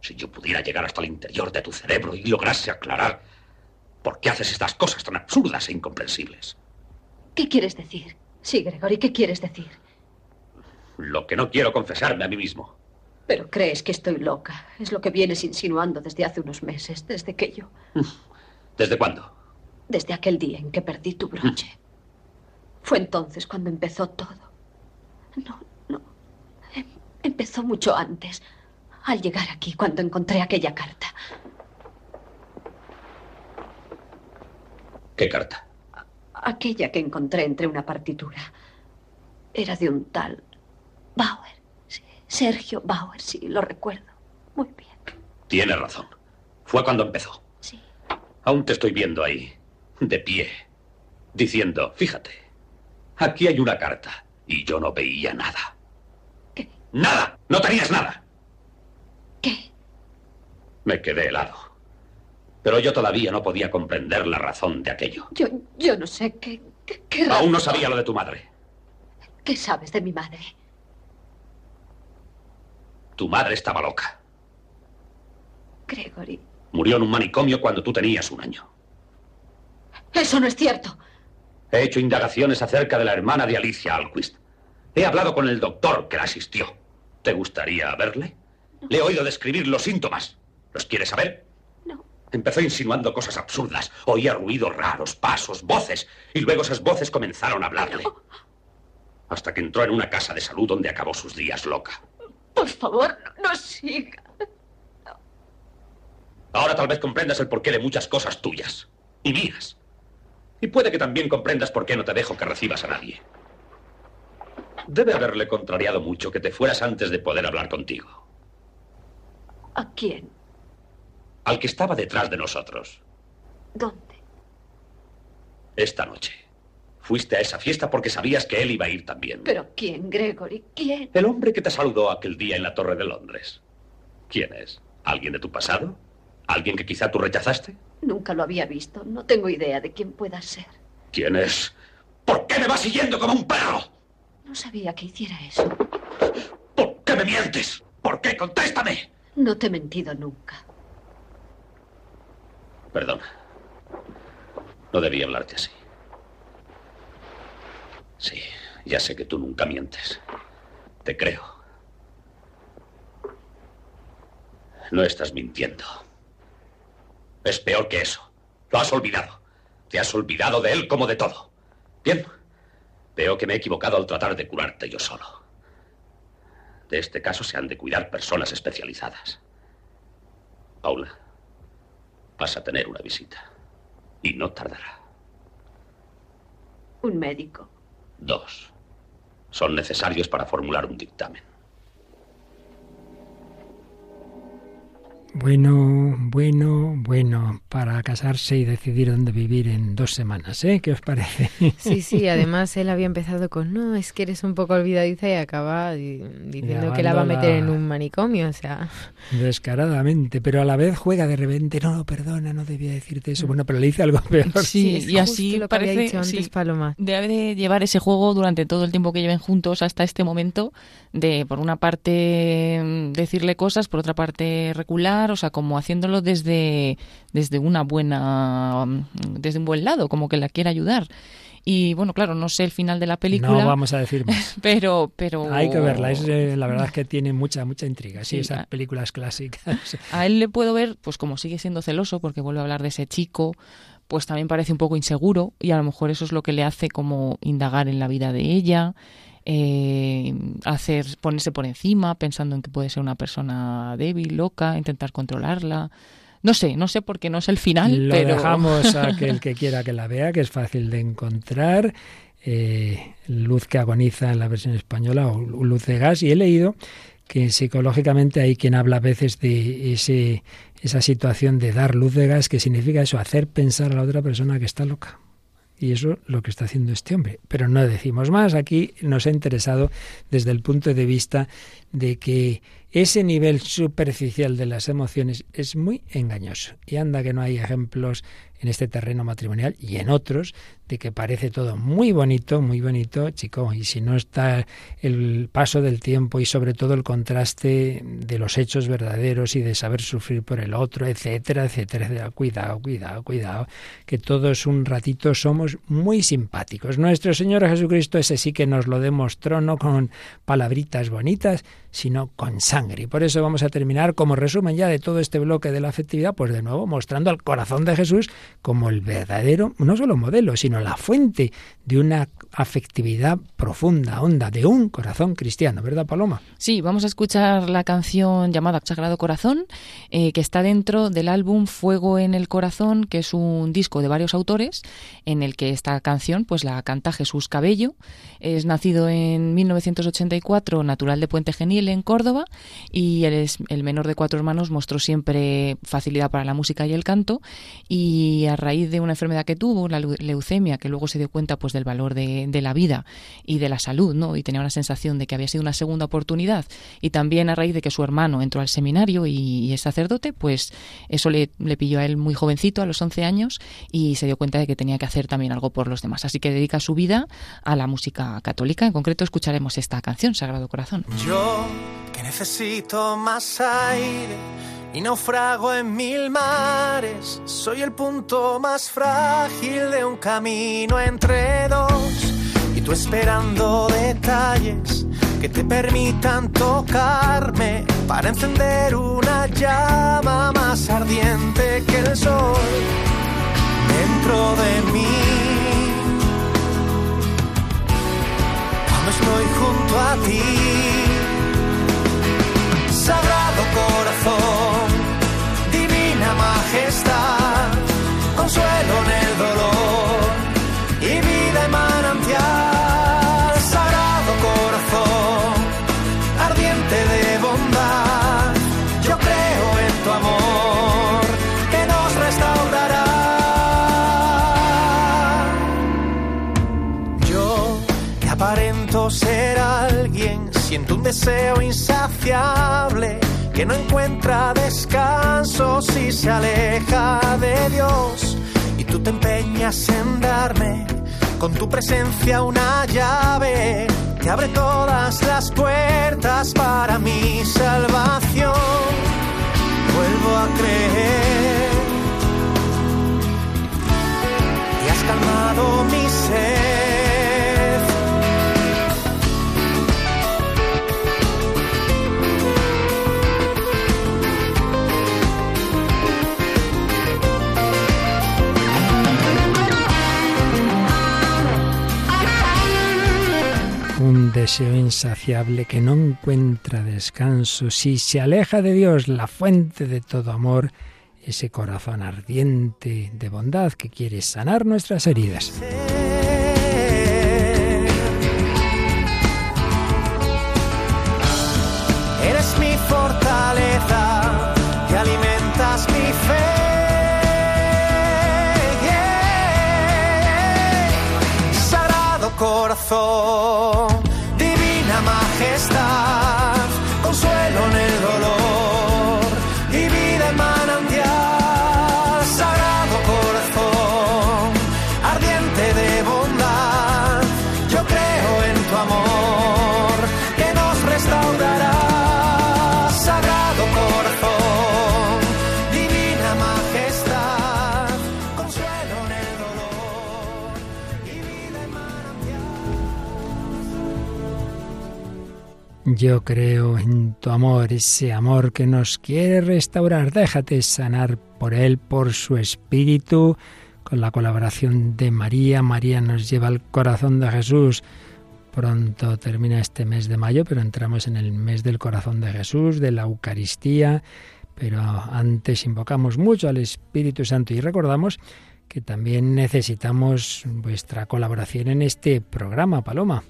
Si yo pudiera llegar hasta el interior de tu cerebro y lograse aclarar por qué haces estas cosas tan absurdas e incomprensibles. ¿Qué quieres decir? Sí, Gregory, ¿qué quieres decir? Lo que no quiero confesarme a mí mismo. Pero crees que estoy loca. Es lo que vienes insinuando desde hace unos meses, desde que yo... ¿Desde cuándo? Desde aquel día en que perdí tu broche. Fue entonces cuando empezó todo. No, no. Em, empezó mucho antes al llegar aquí cuando encontré aquella carta. ¿Qué carta? Aquella que encontré entre una partitura. Era de un tal Bauer. Sergio Bauer, sí, lo recuerdo. Muy bien. Tiene razón. Fue cuando empezó. Sí. Aún te estoy viendo ahí, de pie, diciendo, fíjate, aquí hay una carta. Y yo no veía nada. ¿Qué? ¡Nada! ¡No tenías nada! ¿Qué? Me quedé helado. Pero yo todavía no podía comprender la razón de aquello. Yo, yo no sé qué, qué, Aún no sabía lo de tu madre. ¿Qué sabes de mi madre? Tu madre estaba loca. Gregory. Murió en un manicomio cuando tú tenías un año. Eso no es cierto. He hecho indagaciones acerca de la hermana de Alicia Alquist. He hablado con el doctor que la asistió. ¿Te gustaría verle? Le he oído describir los síntomas. ¿Los quieres saber? No. Empezó insinuando cosas absurdas. Oía ruidos raros, pasos, voces. Y luego esas voces comenzaron a hablarle. Hasta que entró en una casa de salud donde acabó sus días loca. Por favor, no, no siga. Ahora tal vez comprendas el porqué de muchas cosas tuyas. Y mías. Y puede que también comprendas por qué no te dejo que recibas a nadie. Debe haberle contrariado mucho que te fueras antes de poder hablar contigo. ¿A quién? Al que estaba detrás de nosotros. ¿Dónde? Esta noche. Fuiste a esa fiesta porque sabías que él iba a ir también. ¿Pero quién, Gregory? ¿Quién? El hombre que te saludó aquel día en la Torre de Londres. ¿Quién es? ¿Alguien de tu pasado? ¿Alguien que quizá tú rechazaste? Nunca lo había visto. No tengo idea de quién pueda ser. ¿Quién es? ¿Por qué me vas siguiendo como un perro? No sabía que hiciera eso. ¿Por qué me mientes? ¿Por qué? Contéstame. No te he mentido nunca. Perdona. No debía hablarte así. Sí, ya sé que tú nunca mientes. Te creo. No estás mintiendo. Es peor que eso. Lo has olvidado. Te has olvidado de él como de todo. Bien. Veo que me he equivocado al tratar de curarte yo solo. De este caso se han de cuidar personas especializadas. Paula, vas a tener una visita. Y no tardará. Un médico. Dos. Son necesarios para formular un dictamen. Bueno, bueno, bueno, para casarse y decidir dónde vivir en dos semanas, ¿eh? ¿Qué os parece? Sí, sí, además él había empezado con, no, es que eres un poco olvidadiza y acaba diciendo que la va a meter en un manicomio, o sea... Descaradamente, pero a la vez juega de repente, no, perdona, no debía decirte eso, bueno, pero le dice algo peor. Sí, y así lo parece, dicho antes Paloma. Debe de llevar ese juego durante todo el tiempo que lleven juntos hasta este momento, de por una parte mm, decirle cosas, por otra parte recular, o sea, como haciéndolo desde, desde una buena, mm, desde un buen lado, como que la quiere ayudar. Y bueno, claro, no sé el final de la película. No vamos a decir más. pero, pero... Hay que verla, es, eh, la verdad es que tiene mucha, mucha intriga, sí, esas películas clásicas. A él le puedo ver, pues como sigue siendo celoso, porque vuelve a hablar de ese chico, pues también parece un poco inseguro y a lo mejor eso es lo que le hace como indagar en la vida de ella eh, hacer ponerse por encima pensando en que puede ser una persona débil, loca, intentar controlarla. No sé, no sé por qué no es el final. Lo pero... dejamos a aquel que quiera que la vea, que es fácil de encontrar. Eh, luz que agoniza en la versión española o luz de gas. Y he leído que psicológicamente hay quien habla a veces de ese, esa situación de dar luz de gas, que significa eso, hacer pensar a la otra persona que está loca. Y eso es lo que está haciendo este hombre. Pero no decimos más. Aquí nos ha interesado desde el punto de vista de que ese nivel superficial de las emociones es muy engañoso. Y anda que no hay ejemplos en este terreno matrimonial y en otros de que parece todo muy bonito, muy bonito, chico, y si no está el paso del tiempo y sobre todo el contraste de los hechos verdaderos y de saber sufrir por el otro, etcétera, etcétera, etcétera. Cuidado, cuidado, cuidado, que todos un ratito somos muy simpáticos. Nuestro Señor Jesucristo ese sí que nos lo demostró, no con palabritas bonitas, sino con sangre. Y por eso vamos a terminar como resumen ya de todo este bloque de la afectividad, pues de nuevo mostrando al corazón de Jesús como el verdadero, no solo modelo, sino la fuente de una afectividad profunda, honda, de un corazón cristiano, ¿verdad, Paloma? Sí, vamos a escuchar la canción llamada Sagrado Corazón, eh, que está dentro del álbum Fuego en el Corazón, que es un disco de varios autores, en el que esta canción pues la canta Jesús Cabello. Es nacido en 1984, natural de Puente Genil, en Córdoba, y él es el menor de cuatro hermanos, mostró siempre facilidad para la música y el canto, y a raíz de una enfermedad que tuvo, la leucemia, que luego se dio cuenta pues del valor de, la vida y de la salud, ¿no? Y tenía una sensación de que había sido una segunda oportunidad, y también a raíz de que su hermano entró al seminario y, es sacerdote, pues eso le, le pilló a él muy jovencito, a los 11 años, y se dio cuenta de que tenía que hacer también algo por los demás. Así que dedica su vida a la música católica. En concreto escucharemos esta canción, Sagrado Corazón. Yo que necesito más aire y naufrago en mil mares, soy el punto más frágil de un camino entre dos y tú esperando detalles que te permitan tocarme para encender una llama más ardiente que el sol dentro de mí. Estoy junto a ti. Sagrado Corazón, Divina Majestad, consuelo en el dolor Siento un deseo insaciable que no encuentra descanso si se aleja de Dios. Y tú te empeñas en darme con tu presencia una llave que abre todas las puertas para mi salvación. Vuelvo a creer y has calmado mi ser. Deseo insaciable que no encuentra descanso. Si se aleja de Dios, la fuente de todo amor, ese corazón ardiente de bondad que quiere sanar nuestras heridas. Eres mi fortaleza que alimenta fe. Sagrado corazón, Yo creo en tu amor, ese amor que nos quiere restaurar. Déjate sanar por él, por su espíritu, con la colaboración de María. María nos lleva al corazón de Jesús. Pronto termina este mes de mayo, pero entramos en el mes del corazón de Jesús, de la Eucaristía. Pero antes invocamos mucho al Espíritu Santo y recordamos que también necesitamos vuestra colaboración en este programa, Paloma.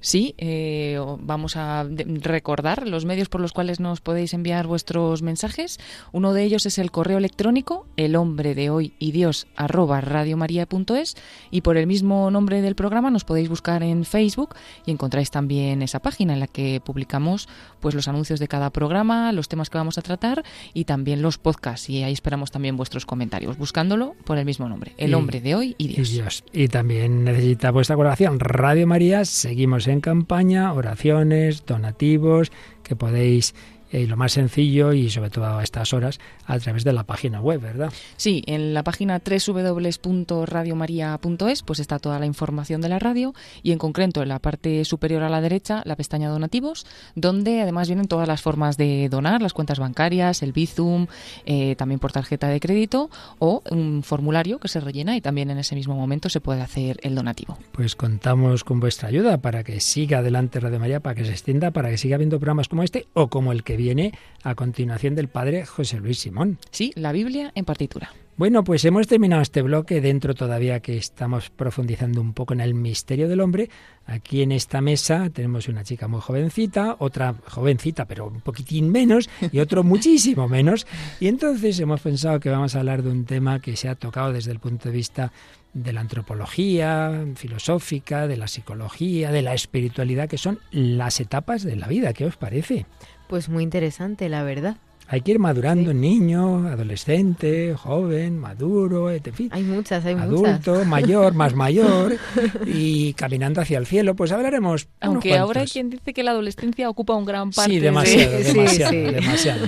Sí, eh, vamos a recordar los medios por los cuales nos podéis enviar vuestros mensajes. Uno de ellos es el correo electrónico el hombre de hoy y Dios arroba radiomaria.es y por el mismo nombre del programa nos podéis buscar en Facebook y encontráis también esa página en la que publicamos pues los anuncios de cada programa, los temas que vamos a tratar y también los podcasts y ahí esperamos también vuestros comentarios buscándolo por el mismo nombre, el Y- hombre de hoy y Dios. Y Dios. Y también necesita vuestra colaboración. Radio María, seguimos en campaña, oraciones, donativos, que podéis, eh, lo más sencillo y sobre todo a estas horas, a través de la página web, ¿verdad? Sí, en la página www.radiomaria.es pues está toda la información de la radio y en concreto en la parte superior a la derecha la pestaña donativos donde además vienen todas las formas de donar, las cuentas bancarias, el Bizum, eh, también por tarjeta de crédito o un formulario que se rellena y también en ese mismo momento se puede hacer el donativo. Pues contamos con vuestra ayuda para que siga adelante Radio María, para que se extienda, para que siga habiendo programas como este o como el que viene a continuación del padre José Luis Simón. Sí, la Biblia en partitura. Bueno, pues hemos terminado este bloque dentro todavía que estamos profundizando un poco en el misterio del hombre. Aquí en esta mesa tenemos una chica muy jovencita, otra jovencita pero un poquitín menos y otro muchísimo menos. Y entonces hemos pensado que vamos a hablar de un tema que se ha tocado desde el punto de vista de la antropología filosófica, de la psicología, de la espiritualidad, que son las etapas de la vida. ¿Qué os parece? Pues muy interesante, la verdad. Hay que ir madurando niño, adolescente, joven, maduro, en fin Hay muchas, hay muchas. adulto, mayor, más mayor y caminando hacia el cielo. Pues hablaremos. unos Aunque ahora hay quien dice que la adolescencia ocupa un gran parte Sí, de- demasiado, Sí, sí, demasiado, sí. demasiado.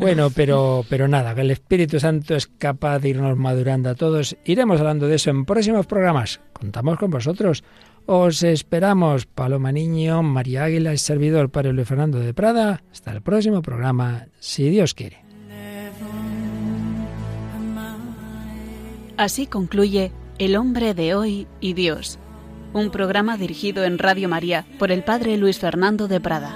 Bueno, pero, pero nada, que el Espíritu Santo es capaz de irnos madurando a todos. Iremos hablando de eso en próximos programas. Contamos con vosotros. Os esperamos, Paloma Niño, María Águila, el servidor Padre Luis Fernando de Prada. Hasta el próximo programa, si Dios quiere. Así concluye El hombre de hoy y Dios, un programa dirigido en Radio María por el Padre Luis Fernando de Prada.